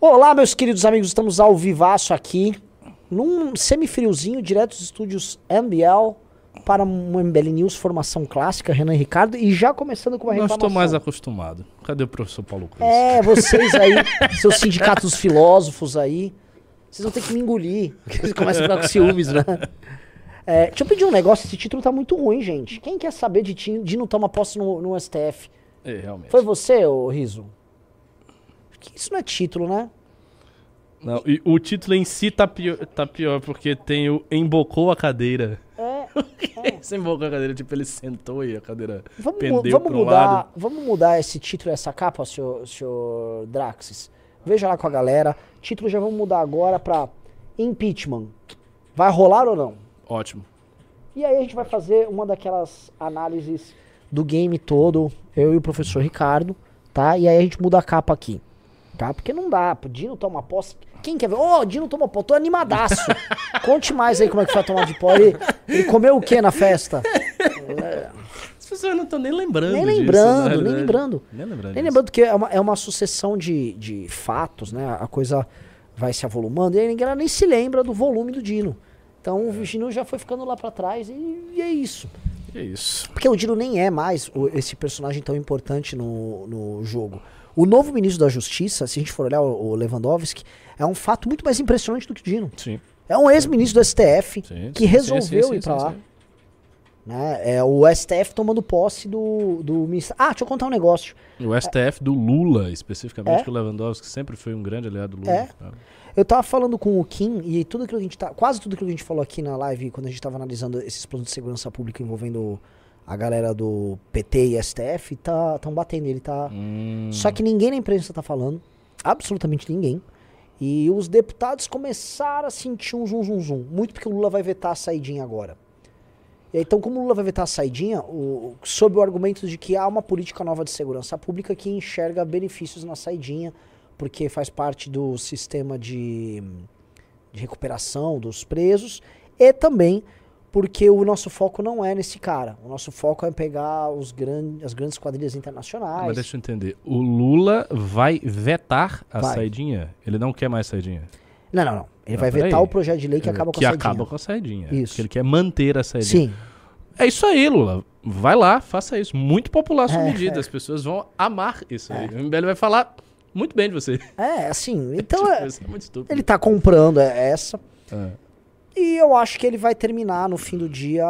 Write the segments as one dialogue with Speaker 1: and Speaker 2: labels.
Speaker 1: Olá, meus queridos amigos, estamos ao vivaço aqui, num semifriozinho, direto dos estúdios MBL, para um MBL News Formação Clássica, Renan e Ricardo, e já começando com uma
Speaker 2: Não
Speaker 1: reclamação.
Speaker 2: estou mais acostumado. Cadê o professor Paulo Cruz?
Speaker 1: É, vocês aí, seus sindicatos filósofos aí, vocês vão ter que me engolir, porque vocês começam a ficar com ciúmes, né? É, deixa eu pedir um negócio, esse título tá muito ruim, gente. Quem quer saber de, ti- de não tomar posse no, no STF?
Speaker 2: É, realmente.
Speaker 1: Foi você, ô Riso? Que Isso não é título, né?
Speaker 2: Não, e o título em si tá pior, tá pior porque tem o embocou a cadeira.
Speaker 1: É.
Speaker 2: Esse embocou a cadeira, tipo, ele sentou e a cadeira
Speaker 1: Vamos,
Speaker 2: pendeu
Speaker 1: vamos
Speaker 2: pro
Speaker 1: mudar,
Speaker 2: lado.
Speaker 1: vamos mudar esse título e essa capa, senhor, senhor Draxis. Veja lá com a galera. Título já vamos mudar agora pra impeachment. Vai rolar ou não?
Speaker 2: Ótimo.
Speaker 1: E aí a gente vai fazer uma daquelas análises do game todo, eu e o professor Ricardo, tá? E aí a gente muda a capa aqui, tá? Porque não dá, o Dino toma posse. Quem quer ver? Ô, Dino toma posse, tô animadaço. Conte mais aí como é que foi a tomada de posse. Ele, ele comeu o que na festa?
Speaker 2: As pessoas não estão nem lembrando
Speaker 1: Nem
Speaker 2: disso,
Speaker 1: lembrando,
Speaker 2: na
Speaker 1: nem
Speaker 2: realidade.
Speaker 1: lembrando.
Speaker 2: Nem lembrando.
Speaker 1: Nem
Speaker 2: disso.
Speaker 1: lembrando que é uma, é uma sucessão de, de fatos, né? A coisa vai se avolumando e aí ninguém nem se lembra do volume do Dino. Então o Dino já foi ficando lá pra trás e, e é isso.
Speaker 2: É isso.
Speaker 1: Porque o Dino nem é mais o- esse personagem tão importante no, no jogo. O novo ministro da Justiça, se a gente for olhar o, Lewandowski, é um fato muito mais impressionante do que o Dino.
Speaker 2: Sim.
Speaker 1: É um ex-ministro do STF
Speaker 2: sim,
Speaker 1: que resolveu
Speaker 2: sim,
Speaker 1: ir pra
Speaker 2: sim,
Speaker 1: lá. Né? É o STF tomando posse do, do ministro. Ah, deixa eu contar um negócio.
Speaker 2: O STF do Lula, especificamente,
Speaker 1: É.
Speaker 2: que o Lewandowski sempre foi um grande aliado do Lula.
Speaker 1: É. Eu tava falando com o Kim e tudo aquilo que a gente tá. Quase tudo aquilo que a gente falou aqui na live, quando a gente tava analisando esses planos de segurança pública envolvendo a galera do PT e STF, tá tão batendo ele, tá.
Speaker 2: Hum,
Speaker 1: Só que ninguém na imprensa tá falando. Absolutamente ninguém. E os deputados começaram a sentir um zum zum zum. Muito porque o Lula vai vetar a saidinha agora. E aí, então, como o Lula vai vetar a saidinha, o, sob o argumento de que há uma política nova de segurança pública que enxerga benefícios na saidinha, porque faz parte do sistema de, de recuperação dos presos, e também porque o nosso foco não é nesse cara. O nosso foco é pegar os gran, as grandes quadrilhas internacionais.
Speaker 2: Mas deixa eu entender. O Lula vai vetar a
Speaker 1: Vai.
Speaker 2: saidinha? Ele não quer mais saidinha?
Speaker 1: Não, não, não. Ele
Speaker 2: Não,
Speaker 1: vai
Speaker 2: peraí.
Speaker 1: vetar o projeto de lei que acaba com
Speaker 2: que
Speaker 1: a saidinha.
Speaker 2: acaba com a saidinha.
Speaker 1: Isso.
Speaker 2: Que ele quer manter a saidinha.
Speaker 1: Sim.
Speaker 2: É isso aí, Lula. Vai lá, faça isso. Muito popular sua
Speaker 1: É,
Speaker 2: medida.
Speaker 1: é.
Speaker 2: As pessoas vão amar isso aí. O MBL vai falar muito bem de você.
Speaker 1: É, assim, então é,
Speaker 2: Isso é muito estúpido.
Speaker 1: ele tá comprando é, essa.
Speaker 2: É.
Speaker 1: E eu acho que ele vai terminar no fim do dia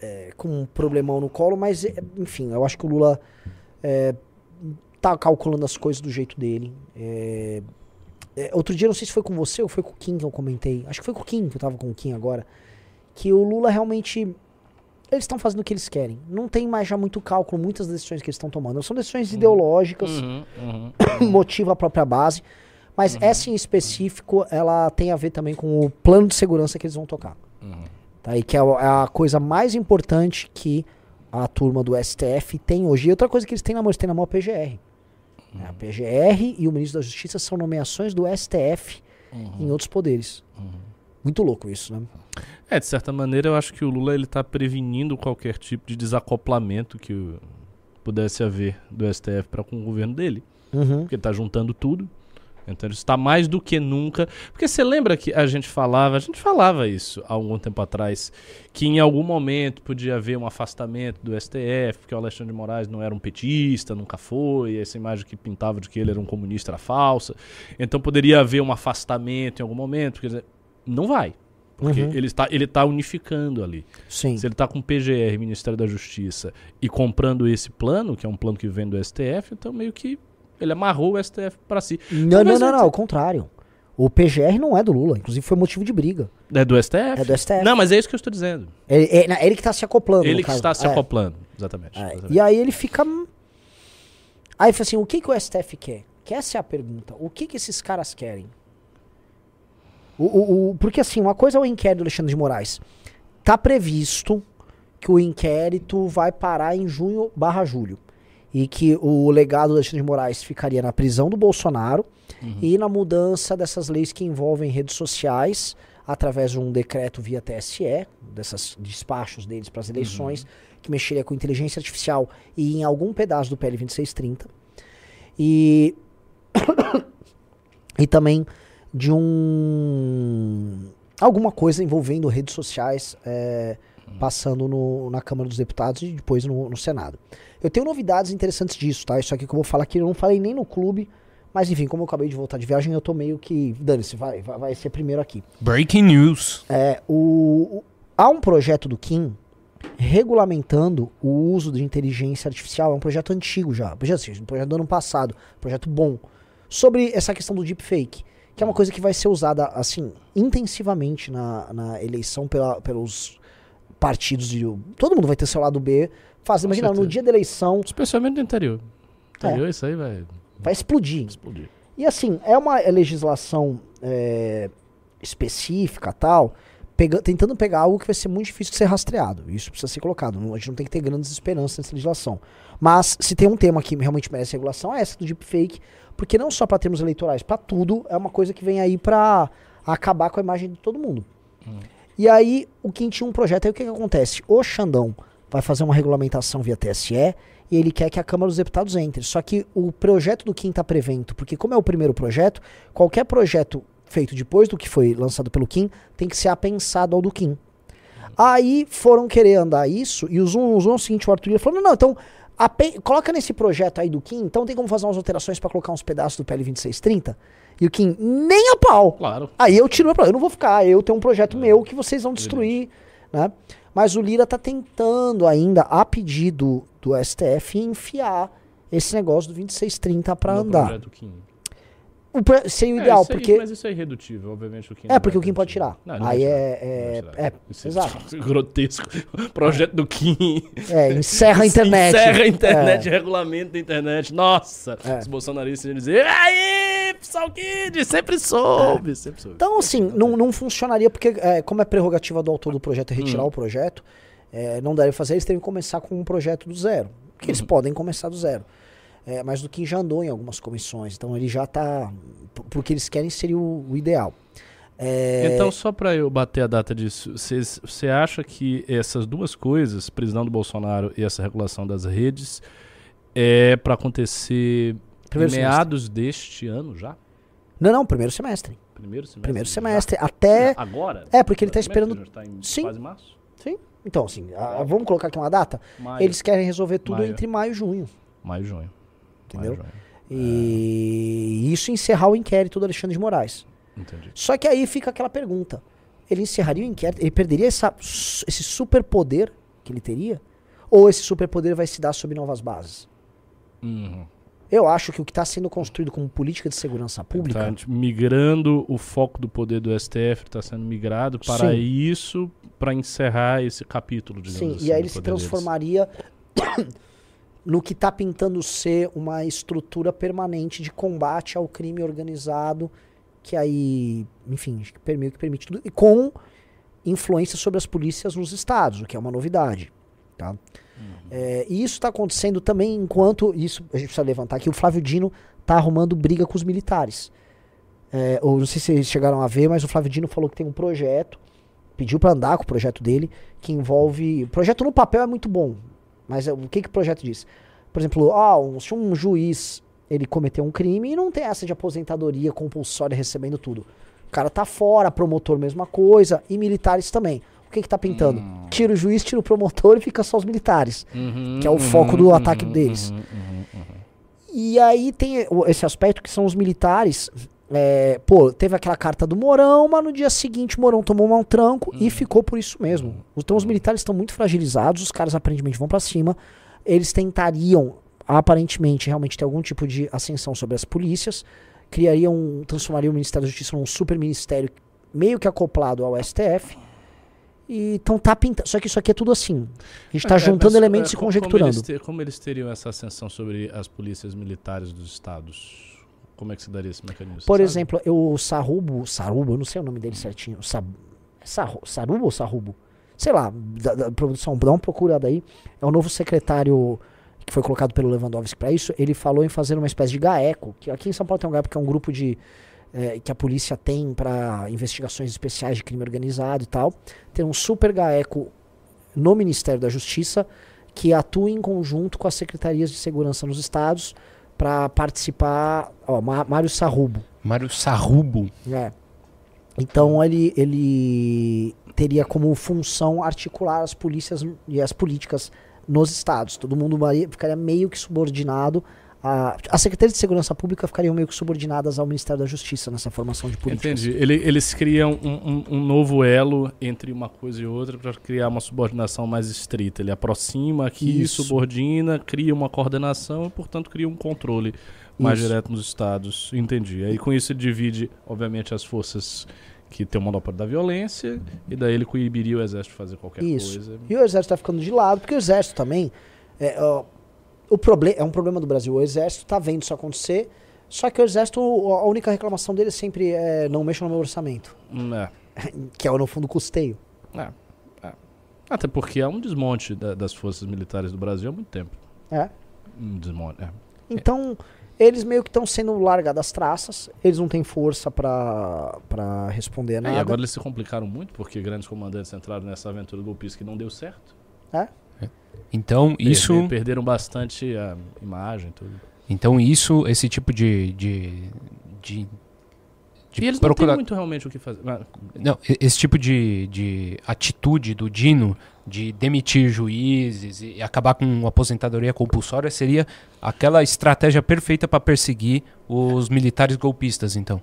Speaker 1: é, com um problemão no colo, mas é, enfim, eu acho que o Lula é, tá calculando as coisas do jeito dele. É, é, outro dia, não sei se foi com você ou foi com o Kim que eu comentei. Acho que foi com o Kim, que eu tava com o Kim agora. Que o Lula realmente. Eles estão fazendo o que eles querem. Não tem mais já muito cálculo, muitas decisões que eles estão tomando. São decisões ideológicas.
Speaker 2: Uhum, uhum.
Speaker 1: motiva a própria base. Mas essa em específico, ela tem a ver também com o plano de segurança que eles vão tocar.
Speaker 2: Uhum.
Speaker 1: Tá? E que é a- é a coisa mais importante que a turma do STF tem hoje. E outra coisa que eles têm na mão, eles têm na mão a PGR.
Speaker 2: Uhum.
Speaker 1: A PGR e o ministro da Justiça são nomeações do STF em outros poderes. Muito louco isso, né?
Speaker 2: É, de certa maneira, eu acho que o Lula ele tá prevenindo qualquer tipo de desacoplamento que pudesse haver do STF para com o governo dele.
Speaker 1: Uhum.
Speaker 2: Porque ele tá juntando tudo. Então ele está mais do que nunca. Porque você lembra que a gente falava, a gente falava isso há algum tempo atrás, que em algum momento podia haver um afastamento do STF, porque o Alexandre de Moraes não era um petista, nunca foi, essa imagem que pintava de que ele era um comunista era falsa. Então poderia haver um afastamento em algum momento. Quer dizer, não vai. Porque
Speaker 1: Uhum.
Speaker 2: ele, está, ele está unificando ali.
Speaker 1: Sim.
Speaker 2: Se ele está com o PGR, Ministério da Justiça, e comprando esse plano, que é um plano que vem do STF, então meio que ele amarrou o STF para si.
Speaker 1: Não, não,
Speaker 2: Talvez
Speaker 1: não,
Speaker 2: ele-
Speaker 1: não, ao contrário. O PGR não é do Lula, inclusive foi motivo de briga.
Speaker 2: É do STF?
Speaker 1: É do STF.
Speaker 2: Não, mas é isso que eu estou dizendo.
Speaker 1: Ele, é, não, ele que tá se acoplando.
Speaker 2: Ele que
Speaker 1: caso.
Speaker 2: está se
Speaker 1: É.
Speaker 2: acoplando. Exatamente.
Speaker 1: É,
Speaker 2: exatamente.
Speaker 1: e aí ele fica. Aí fala assim: o que, que o STF quer? Que essa é a pergunta. O que, que esses caras querem? O, o- o- porque assim, uma coisa é o inquérito do Alexandre de Moraes. Tá previsto que o inquérito vai parar em junho barra julho. E que o legado do Alexandre de Moraes ficaria na prisão do Bolsonaro e na mudança dessas leis que envolvem redes sociais através de um decreto via TSE, desses despachos deles para as eleições, que mexeria com inteligência artificial e em algum pedaço do PL 2630. E e também de um alguma coisa envolvendo redes sociais é, passando no- na Câmara dos Deputados e depois no, no Senado. Eu tenho novidades interessantes disso, tá? Isso aqui que eu vou falar aqui, eu não falei nem no clube, mas enfim, como eu acabei de voltar de viagem, eu tô meio que. Dane-se, vai, vai, vai ser primeiro aqui.
Speaker 2: Breaking news.
Speaker 1: É, o, o- há um projeto do Kim regulamentando o uso de inteligência artificial. É um projeto antigo já. Projeto, assim, um projeto do ano passado. Projeto bom. Sobre essa questão do deepfake. Que é uma coisa que vai ser usada, assim, intensivamente na, na eleição pela- pelos partidos de. Todo mundo vai ter seu lado B. Faz, imagina, no
Speaker 2: certeza.
Speaker 1: dia da eleição,
Speaker 2: Especialmente no interior.
Speaker 1: É.
Speaker 2: Interior, isso aí vai
Speaker 1: vai explodir.
Speaker 2: explodir.
Speaker 1: E assim, é uma legislação é, específica tal, pega- tentando pegar algo que vai ser muito difícil de ser rastreado. Isso precisa ser colocado. Não- A gente não tem que ter grandes esperanças nessa legislação. Mas se tem um tema que realmente merece regulação, é essa do deepfake, porque não só para termos eleitorais, para tudo, é uma coisa que vem aí para acabar com a imagem de todo mundo. E aí, o Kim tinha um projeto, aí o que, que acontece? O Xandão vai fazer uma regulamentação via TSE e ele quer que a Câmara dos Deputados entre. Só que o projeto do Kim está prevento, porque como é o primeiro projeto, qualquer projeto feito depois do que foi lançado pelo Kim tem que ser apensado ao do Kim. Aí foram querer andar isso e os um, os um é o seguinte, o Arthur Lira falou, não, não, então coloca nesse projeto aí do Kim, então tem como fazer umas alterações para colocar uns pedaços do PL 2630? E o Kim, nem a pau.
Speaker 2: Claro.
Speaker 1: Aí eu tiro meu problema. Eu não vou ficar, eu tenho um projeto meu que vocês vão destruir, né? Mas o Lira tá tentando ainda, a pedido do STF, enfiar esse negócio do 2630 para andar.
Speaker 2: projeto Kim.
Speaker 1: O seria o
Speaker 2: É,
Speaker 1: ideal,
Speaker 2: aí-
Speaker 1: porque...
Speaker 2: Mas isso é irredutível, obviamente. O Kim
Speaker 1: É, porque o Kim pode tirar.
Speaker 2: Não,
Speaker 1: Aí
Speaker 2: tirar.
Speaker 1: é- é-
Speaker 2: tirar.
Speaker 1: é,
Speaker 2: Isso
Speaker 1: exato.
Speaker 2: Grotesco. Projeto do Kim.
Speaker 1: É, encerra a internet.
Speaker 2: Encerra a internet,
Speaker 1: É.
Speaker 2: regulamento da internet. Nossa!
Speaker 1: É.
Speaker 2: Os bolsonaristas iam dizer, aí, pessoal Kid, sempre soube, sempre soube.
Speaker 1: Então, assim, não, não funcionaria, porque é, como é prerrogativa do autor do projeto
Speaker 2: Hum.
Speaker 1: retirar o projeto, é, não deve fazer, eles teriam que começar com um projeto do zero. Que
Speaker 2: Uhum.
Speaker 1: eles podem começar do zero. É, mas do que já andou em algumas comissões. Então ele já tá. p- Porque eles querem seria o, o ideal. É,
Speaker 2: Então, só pra eu bater a data disso, você acha que essas duas coisas, prisão do Bolsonaro e essa regulação das redes, é pra acontecer
Speaker 1: Primeiro
Speaker 2: em meados deste ano já?
Speaker 1: Não, não, primeiro semestre.
Speaker 2: Primeiro semestre?
Speaker 1: Primeiro
Speaker 2: já?
Speaker 1: semestre. Até.
Speaker 2: Agora?
Speaker 1: É, porque ele tá
Speaker 2: que
Speaker 1: esperando-
Speaker 2: tá em
Speaker 1: Sim.
Speaker 2: quase março?
Speaker 1: Sim. Então, assim, a- vamos colocar aqui uma data?
Speaker 2: Maio.
Speaker 1: Eles querem resolver tudo
Speaker 2: Maio.
Speaker 1: entre maio e junho.
Speaker 2: Maio e junho.
Speaker 1: Entendeu?
Speaker 2: E.
Speaker 1: E isso encerrar o inquérito do Alexandre de Moraes.
Speaker 2: Entendi.
Speaker 1: Só que aí fica aquela pergunta: ele encerraria o inquérito? Ele perderia essa, esse superpoder que ele teria? Ou esse superpoder vai se dar sob novas bases?
Speaker 2: Uhum.
Speaker 1: Eu acho que o que está sendo construído como política de segurança pública.
Speaker 2: Tá migrando o foco do poder do STF, está sendo migrado para
Speaker 1: Sim.
Speaker 2: isso, para encerrar esse capítulo, digamos
Speaker 1: Sim,
Speaker 2: assim.
Speaker 1: e aí ele se transformaria no que está pintando ser uma estrutura permanente de combate ao crime organizado, que aí, enfim, que permite, que permite tudo, e com influência sobre as polícias nos estados, o que é uma novidade. Tá? É, e isso está acontecendo também enquanto, isso a gente precisa levantar aqui, o Flávio Dino está arrumando briga com os militares. É, ou não sei se vocês chegaram a ver, mas o Flávio Dino falou que tem um projeto, pediu para andar com o projeto dele, que envolve. O projeto no papel é muito bom, mas é, o que, que o projeto diz? Por exemplo, ah, um, se um juiz ele cometeu um crime e não tem essa de aposentadoria compulsória recebendo tudo. O cara tá fora, promotor, mesma coisa, e militares também. O que que tá pintando?
Speaker 2: Hum.
Speaker 1: Tira o juiz, tira o promotor e fica só os militares.
Speaker 2: Uhum,
Speaker 1: que é o foco do ataque deles.
Speaker 2: uhum, uhum, uhum.
Speaker 1: E aí tem esse aspecto que são os militares. É, pô, teve aquela carta do Morão, mas no dia seguinte o Morão tomou um tranco e ficou por isso mesmo. Então os militares estão muito fragilizados, os caras aparentemente vão pra cima. Eles tentariam, aparentemente, realmente ter algum tipo de ascensão sobre as polícias, criariam, transformariam o Ministério da Justiça num super ministério meio que acoplado ao STF. E então tá pintando. Só que isso aqui é tudo assim. A gente tá
Speaker 2: É,
Speaker 1: juntando
Speaker 2: mas,
Speaker 1: elementos
Speaker 2: é,
Speaker 1: e
Speaker 2: co-
Speaker 1: conjecturando.
Speaker 2: Como eles, te- como eles teriam essa ascensão sobre as polícias militares dos estados? Como é que se daria esse mecanismo?
Speaker 1: Por exemplo, eu, o Sarubo, Sarubo, eu não sei o nome dele certinho. Sab, Sarru- Sarubo ou Sarrubo? Sei lá, da, da produção, dá uma procurada aí. É o novo secretário que foi colocado pelo Lewandowski para isso. Ele falou em fazer uma espécie de GAECO, que aqui em São Paulo tem um GAECO que é um grupo de eh, que a polícia tem para investigações especiais de crime organizado e tal. Tem um super GAECO no Ministério da Justiça que atua em conjunto com as secretarias de segurança nos estados pra participar. Ó, Mário Sarrubo.
Speaker 3: Mário Sarrubo.
Speaker 1: É. Então ele, ele teria como função articular as polícias e as políticas nos estados. Todo mundo ficaria meio que subordinado. A, as secretarias de segurança pública ficariam meio que subordinadas ao Ministério da Justiça nessa formação de políticas.
Speaker 2: Entendi. Ele- eles criam um, um- um novo elo entre uma coisa e outra para criar uma subordinação mais estrita. Ele aproxima aqui,
Speaker 1: Isso.
Speaker 2: subordina, cria uma coordenação e, portanto, cria um controle mais
Speaker 1: Isso.
Speaker 2: direto nos estados. Entendi. Aí com isso ele divide, obviamente, as forças que tem o monopólio da violência e daí ele coibiria o exército de fazer qualquer
Speaker 1: Isso.
Speaker 2: coisa.
Speaker 1: E o exército tá ficando de lado, porque o exército também. É, ó, o problema é um problema do Brasil. O exército tá vendo isso acontecer. Só que o exército, a única reclamação dele sempre é não mexa no meu orçamento.
Speaker 2: Hum, É.
Speaker 1: Que é no fundo custeio.
Speaker 2: É, é. Até porque há um desmonte da- das forças militares do Brasil há muito tempo.
Speaker 1: É.
Speaker 2: Um desmonte. É.
Speaker 1: Então, eles meio que estão sendo largados das traças. Eles não têm força pra responder a
Speaker 2: É,
Speaker 1: nada.
Speaker 2: e agora eles se complicaram muito porque grandes comandantes entraram nessa aventura golpista que não deu certo.
Speaker 3: Então, isso.
Speaker 2: Perder- perderam bastante a imagem e tudo.
Speaker 3: Então, isso, esse tipo de. de, de, de
Speaker 2: e eles
Speaker 3: procura-
Speaker 2: não têm muito realmente o que fazer. Mas-
Speaker 3: Não, esse tipo de, de atitude do Dino de demitir juízes e acabar com aposentadoria compulsória seria aquela estratégia perfeita para perseguir os militares golpistas, então.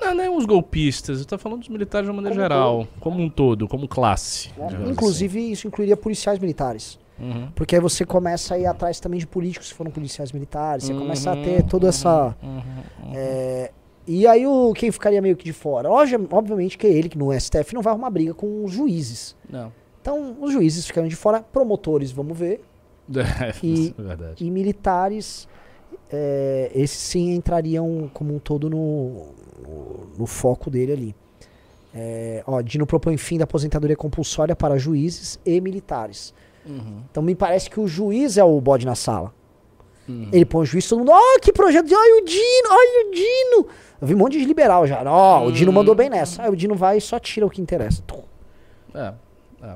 Speaker 2: Não, não é os golpistas, eu tô falando dos militares de uma maneira
Speaker 1: Como
Speaker 2: geral, como um todo, como classe. digamos
Speaker 1: Inclusive, isso incluiria policiais militares.
Speaker 2: Uhum.
Speaker 1: Porque aí você começa a ir atrás também de políticos que foram policiais militares. Você começa a
Speaker 2: Uhum,
Speaker 1: ter toda essa.
Speaker 2: uhum, uhum.
Speaker 1: é, e aí o quem ficaria meio que de fora? Obvi- Obviamente que ele, que no STF, não vai arrumar briga com os juízes.
Speaker 2: Não.
Speaker 1: Então, os juízes ficariam de fora, promotores, vamos ver,
Speaker 2: É,
Speaker 1: E-
Speaker 2: é
Speaker 1: e militares, é, esses sim entrariam como um todo no, no, no foco dele ali. É, ó, Dino propõe fim da aposentadoria compulsória para juízes e militares.
Speaker 2: Uhum,
Speaker 1: Então me parece que o juiz é o bode na sala.
Speaker 2: uhum.
Speaker 1: Ele põe o juiz, todo mundo, ó, que projeto, de- olha o Dino, olha o Dino. Eu vi um monte de liberal já, ó, o Dino
Speaker 2: Hum.
Speaker 1: mandou bem nessa. Aí o Dino vai e só tira o que interessa.
Speaker 2: É, é.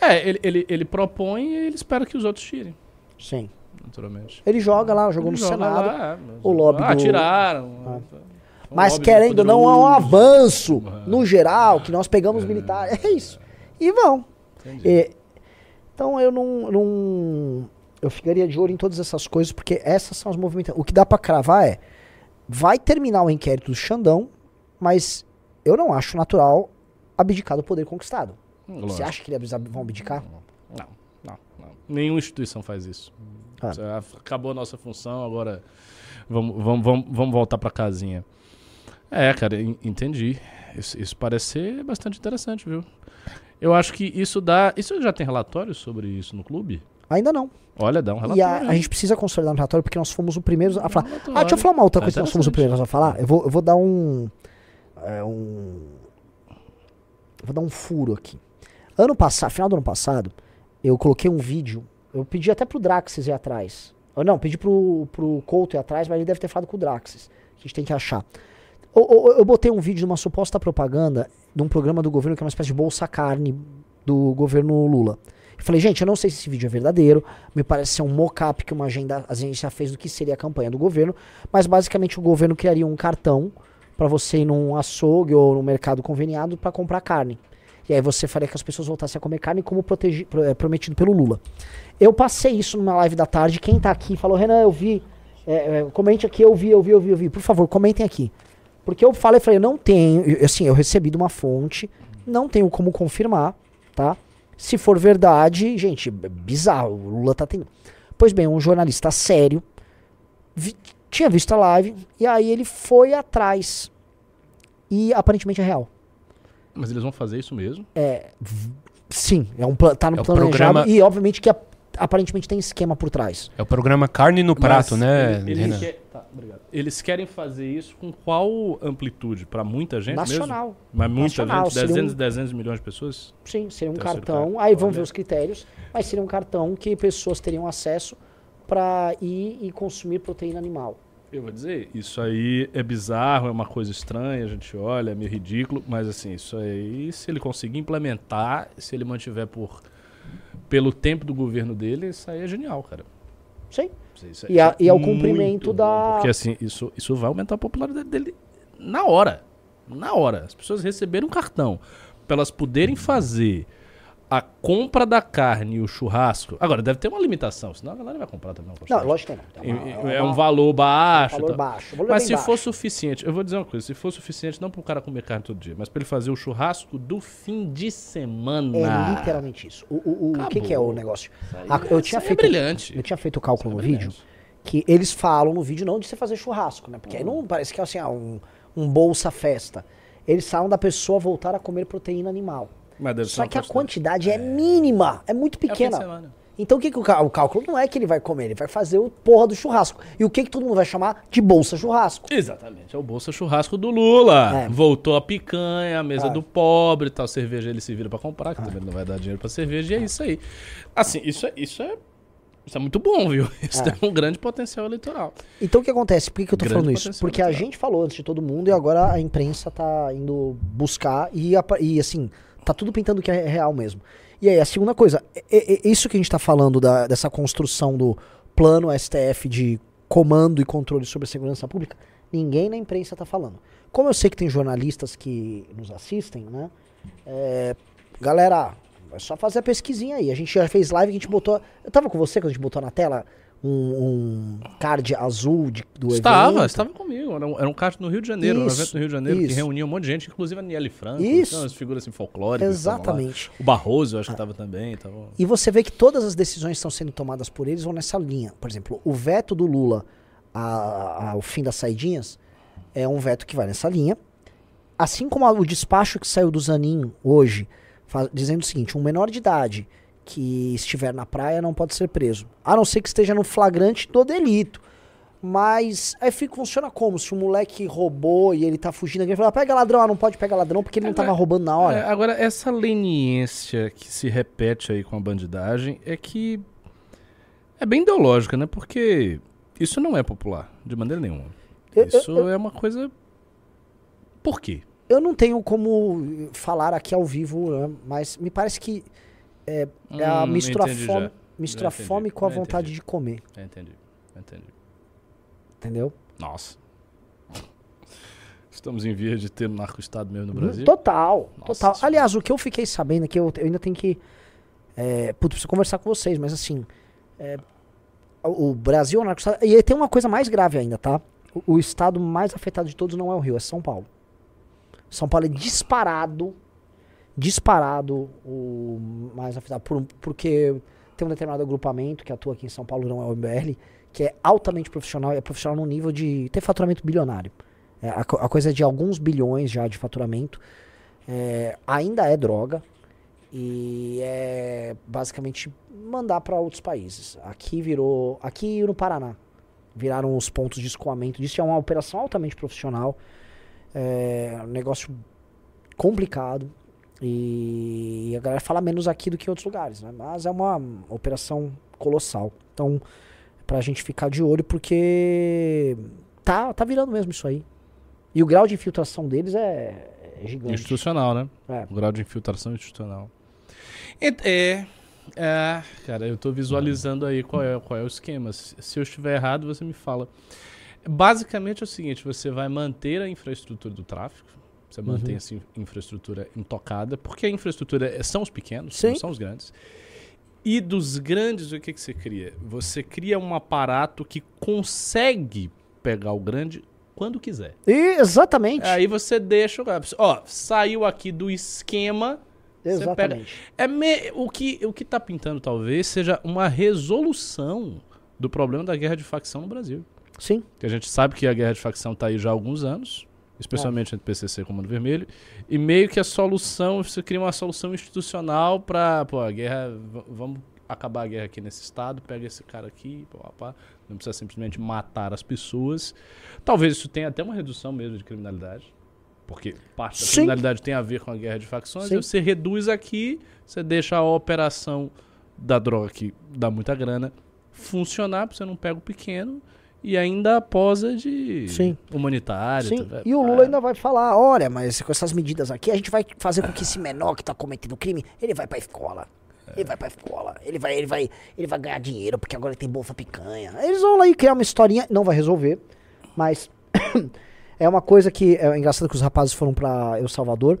Speaker 2: É, ele, ele, ele propõe e ele espera que os outros tirem,
Speaker 1: Sim.
Speaker 2: naturalmente.
Speaker 1: Ele joga lá, jogou
Speaker 2: Ele
Speaker 1: no
Speaker 2: joga
Speaker 1: Senado.
Speaker 2: lá, mas-
Speaker 1: o lobby
Speaker 2: ah,
Speaker 1: do-
Speaker 2: tiraram.
Speaker 1: Ah. Mas querendo ou não, há um avanço
Speaker 2: Ah.
Speaker 1: no geral, que nós pegamos os militares. É isso. E vão.
Speaker 2: Entendi.
Speaker 1: E- então eu não, não. Eu ficaria de olho em todas essas coisas, porque essas são as movimentações. O que dá pra cravar é. Vai terminar o inquérito do Xandão, mas eu não acho natural abdicar do poder conquistado. Você
Speaker 2: Lógico.
Speaker 1: acha que eles vão abdicar?
Speaker 2: Não, não, não. Nenhuma instituição faz isso.
Speaker 1: Ah.
Speaker 2: Ah, Acabou a nossa função, agora vamos, vamos, vamos, vamos voltar pra casinha. É, cara, en- entendi. Isso, isso parece ser bastante interessante, viu? Eu acho que isso dá. Isso já tem relatório sobre isso no clube?
Speaker 1: Ainda não.
Speaker 2: Olha, dá um
Speaker 1: E
Speaker 2: relatório.
Speaker 1: a, a
Speaker 2: aí.
Speaker 1: gente precisa consolidar no relatório porque nós fomos os primeiros a falar.
Speaker 2: relatório.
Speaker 1: Ah, deixa eu falar uma outra coisa que nós fomos os primeiros a falar. Eu vou, eu vou dar um. é, um. Vou dar um furo aqui. Ano passado, final do ano passado, eu coloquei um vídeo. Eu pedi até pro Draxis ir atrás. Ou não, pedi pro, pro Couto ir atrás, mas ele deve ter falado com o Draxis. A gente tem que achar. Eu, eu, eu botei um vídeo de uma suposta propaganda de um programa do governo que é uma espécie de bolsa carne do governo Lula. Eu falei, gente, eu não sei se esse vídeo é verdadeiro. Me parece ser um mock-up que uma agenda, agência fez do que seria a campanha do governo. Mas basicamente o governo criaria um cartão para você ir num açougue ou num mercado conveniado para comprar carne. E aí você faria que as pessoas voltassem a comer carne como protegi- pro- eh, prometido pelo Lula. Eu passei isso numa live da tarde. Quem tá aqui falou, Renan, eu vi. eh, eh, comente aqui, eu vi, eu vi, eu vi, eu vi. Por favor, comentem aqui. Porque eu falei, falei, eu não tenho. Assim, eu recebi de uma fonte, não tenho como confirmar, tá? Se for verdade, gente, é bizarro. O Lula tá tendo. Pois bem, um jornalista sério vi- tinha visto a live e aí ele foi atrás. E aparentemente é real.
Speaker 2: Mas eles vão fazer isso mesmo?
Speaker 1: Sim, é um tá no
Speaker 3: É
Speaker 1: planejado
Speaker 3: programa-
Speaker 1: e obviamente que a- aparentemente tem esquema por trás.
Speaker 3: É o programa Carne no Prato,
Speaker 2: Mas
Speaker 3: né,
Speaker 2: ele- eles,
Speaker 3: Renan?
Speaker 2: quer- tá, obrigado. Eles querem fazer isso com qual amplitude? Pra muita gente mesmo?
Speaker 1: Nacional.
Speaker 2: Mas muita
Speaker 1: Nacional,
Speaker 2: gente? Dezenas
Speaker 1: um-
Speaker 2: e dezenas de milhões de pessoas?
Speaker 1: Sim, seria um cartão.
Speaker 2: cartão.
Speaker 1: Aí vamos ver os critérios, mas seria um cartão que pessoas teriam acesso para ir e consumir proteína animal.
Speaker 2: Eu vou dizer, isso aí é bizarro, é uma coisa estranha, a gente olha, é meio ridículo, mas assim, isso aí, se ele conseguir implementar, se ele mantiver por pelo tempo do governo dele, isso aí é genial, cara.
Speaker 1: Sim.
Speaker 2: Isso
Speaker 1: E a- e é o
Speaker 2: muito
Speaker 1: cumprimento
Speaker 2: bom,
Speaker 1: da-
Speaker 2: Porque assim, isso, isso vai aumentar a popularidade dele na hora. Na hora. As pessoas receberem um cartão para elas poderem fazer a compra da carne e o churrasco. Agora, deve ter uma limitação, senão a galera vai comprar também. um
Speaker 1: Não, lógico que não.
Speaker 2: E-
Speaker 1: uma-
Speaker 2: É um valor baixo.
Speaker 1: valor
Speaker 2: tal.
Speaker 1: baixo. Valor é
Speaker 2: Mas se
Speaker 1: baixo.
Speaker 2: for suficiente, eu vou dizer uma coisa, se for suficiente não para o cara comer carne todo dia, mas para ele fazer o churrasco do fim de semana.
Speaker 1: É literalmente isso. O, o, o, que, que é o negócio? A- eu, tinha
Speaker 2: Isso aí é
Speaker 1: feito,
Speaker 2: brilhante.
Speaker 1: eu tinha feito o cálculo no
Speaker 2: é
Speaker 1: vídeo
Speaker 2: brilhante.
Speaker 1: que eles falam no vídeo não de você fazer churrasco, né? Porque aí não parece que é assim, ah, um, um bolsa festa. Eles falam da pessoa voltar a comer proteína animal.
Speaker 2: Mas
Speaker 1: Só que a
Speaker 2: quantidade.
Speaker 1: quantidade é mínima, é muito
Speaker 2: É
Speaker 1: pequena.
Speaker 2: semana.
Speaker 1: Então o que, que o, o cálculo não é que ele vai comer, ele vai fazer o porra do churrasco. E o que, que todo mundo vai chamar de bolsa churrasco?
Speaker 2: Exatamente, é o Bolsa Churrasco do Lula.
Speaker 1: É.
Speaker 2: Voltou a picanha, a mesa
Speaker 1: É.
Speaker 2: do pobre e tal. Cerveja ele se vira pra comprar, que também não vai dar dinheiro pra cerveja, e é isso aí. Assim, isso é, isso é, isso é muito bom, viu? Isso
Speaker 1: É.
Speaker 2: tem um grande potencial eleitoral.
Speaker 1: Então o que acontece? Por que, que eu tô
Speaker 2: Grande
Speaker 1: falando isso? Porque a
Speaker 2: eleitoral.
Speaker 1: gente falou antes de todo mundo e agora a imprensa tá indo buscar e, e, assim, tá tudo pintando que é real mesmo. E aí, a segunda coisa, é- é- é isso que a gente tá falando da- dessa construção do plano STF de comando e controle sobre a segurança pública, ninguém na imprensa tá falando. Como eu sei que tem jornalistas que nos assistem, né? é, galera, é só fazer a pesquisinha aí. A gente já fez live que a gente botou. Eu tava com você quando a gente botou na tela um, um card azul de, do
Speaker 2: Estava,
Speaker 1: evento.
Speaker 2: estava comigo. Era um, era um caixa no Rio de Janeiro, um
Speaker 1: Isso,
Speaker 2: evento no Rio de Janeiro que
Speaker 1: isso.
Speaker 2: reunia um monte de gente, inclusive a Niele Franco,
Speaker 1: Isso.
Speaker 2: tinha umas figuras assim, folclóricas. que.
Speaker 1: Exatamente.
Speaker 2: O Barroso, eu acho que estava também. Tava...
Speaker 1: E você vê que todas as decisões que estão sendo tomadas por eles vão nessa linha. Por exemplo, o veto do Lula a- ao fim das saidinhas é um veto que vai nessa linha. Assim como a- o despacho que saiu do Zanin hoje, dizendo o seguinte: um menor de idade que estiver na praia não pode ser preso, a não ser que esteja no flagrante do delito. Mas aí fica, funciona como? Se o moleque roubou e ele tá fugindo, ele fala, pega ladrão, ah, não pode pegar ladrão porque ele não
Speaker 2: Agora-
Speaker 1: tava roubando na hora.
Speaker 2: É, agora, essa leniência que se repete aí com a bandidagem é que é bem ideológica, né? Porque isso não é popular, de maneira nenhuma.
Speaker 1: Eu- eu-
Speaker 2: Isso é uma coisa. Por quê?
Speaker 1: Eu não tenho como falar aqui ao vivo, né, mas me parece que é, é a
Speaker 2: Hum,
Speaker 1: mistura fome,
Speaker 2: já.
Speaker 1: mistura
Speaker 2: entendi,
Speaker 1: fome com a vontade
Speaker 2: entendi.
Speaker 1: de comer,
Speaker 2: entendi. Entendi.
Speaker 1: entendeu?
Speaker 2: Nossa. Estamos em vias de ter um narco-estado mesmo no Brasil?
Speaker 1: Total,
Speaker 2: Nossa
Speaker 1: total.
Speaker 2: Senhora.
Speaker 1: Aliás, o que eu fiquei sabendo é que eu, eu ainda tenho que. É, putz, preciso conversar com vocês, mas assim. é, o o Brasil é um narco-estado. E tem uma coisa mais grave ainda, tá? O, o estado mais afetado de todos não é o Rio, é São Paulo. São Paulo é disparado. Disparado o mais afetado. Por, porque tem um determinado agrupamento que atua aqui em São Paulo, não é o MBL, que é altamente profissional, é profissional no nível de ter faturamento bilionário. É, a, a coisa é de alguns bilhões já de faturamento. É, ainda é droga e é basicamente mandar para outros países. Aqui virou, aqui no Paraná, viraram os pontos de escoamento disso. É uma operação altamente profissional, é um negócio complicado e a galera fala menos aqui do que em outros lugares, né? Mas é uma operação colossal. Então, pra gente ficar de olho porque tá tá virando mesmo isso aí. E o grau de infiltração deles é, é gigante.
Speaker 2: Institucional, né?
Speaker 1: É.
Speaker 2: O grau de infiltração institucional. É, é, é, cara, eu tô visualizando aí qual é, qual é o esquema. Se, eu estiver errado, você me fala. Basicamente é o seguinte: você vai manter a infraestrutura do tráfego, você mantém
Speaker 1: Uhum.
Speaker 2: essa in- infraestrutura intocada, porque a infraestrutura é- são os pequenos,
Speaker 1: Sim.
Speaker 2: não são os grandes. E dos grandes, o que, que você cria? Você cria um aparato que consegue pegar o grande quando quiser.
Speaker 1: E, exatamente.
Speaker 2: Aí você deixa o. Ó, saiu aqui do esquema.
Speaker 1: exatamente.
Speaker 2: É me- o, que, o que tá pintando talvez seja uma resolução do problema da guerra de facção no Brasil.
Speaker 1: Sim.
Speaker 2: Que a gente sabe que a guerra de facção tá aí já há alguns anos, especialmente entre PCC e Comando Vermelho, e meio que a solução, você cria uma solução institucional pra, pô, a guerra, vamos acabar a guerra aqui nesse estado, pega esse cara aqui, pô, pá, não precisa simplesmente matar as pessoas. Talvez isso tenha até uma redução mesmo de criminalidade, porque parte da
Speaker 1: Sim.
Speaker 2: criminalidade tem a ver com a guerra de facções,
Speaker 1: Sim.
Speaker 2: você reduz aqui, você deixa a operação da droga que dá muita grana funcionar, porque você não pega o pequeno e ainda posa de
Speaker 1: Sim.
Speaker 2: humanitário.
Speaker 1: Sim.
Speaker 2: tá-
Speaker 1: E o
Speaker 2: é.
Speaker 1: Lula ainda vai falar, olha, mas com essas medidas aqui, a gente vai fazer com que esse menor que tá cometendo crime, ele vai pra escola. Ele vai pra escola, ele vai, ele vai, ele vai ganhar dinheiro porque agora ele tem bolsa picanha. Eles vão lá e criar uma historinha, não vai resolver, mas é uma coisa que é engraçado que os rapazes foram pra El Salvador.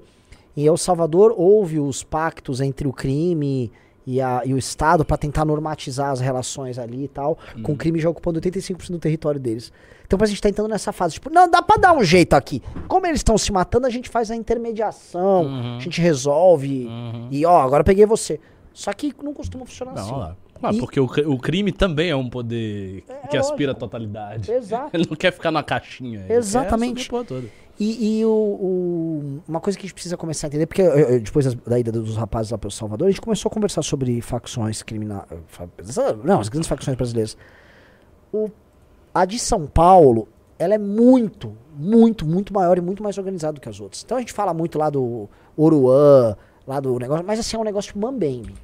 Speaker 1: Em El Salvador houve os pactos entre o crime e, a- e o Estado pra tentar normatizar as relações ali e tal, com o crime já ocupando 85% do território deles. Então a gente tá entrando nessa fase, tipo, não, dá pra dar um jeito aqui. Como eles estão se matando, a gente faz a intermediação,
Speaker 2: Uhum.
Speaker 1: a gente resolve. E ó, agora eu peguei você. Só que não costuma funcionar
Speaker 2: Não,
Speaker 1: assim.
Speaker 2: lá. Ah,
Speaker 1: E-
Speaker 2: porque o, o crime também é um poder que
Speaker 1: é
Speaker 2: aspira à totalidade.
Speaker 1: Exato.
Speaker 2: Ele não quer ficar na caixinha. ele
Speaker 1: Exatamente.
Speaker 2: quer a porra toda.
Speaker 1: E, e o, o- uma coisa que a gente precisa começar a entender, porque eu- eu- depois das- da ida dos rapazes lá para o Salvador, a gente começou a conversar sobre facções criminais. Não, as grandes facções brasileiras. O, a de São Paulo, ela é muito, muito, muito maior e muito mais organizada do que as outras. Então a gente fala muito lá do Oruan, lá do negócio, mas assim, é um negócio mambembe.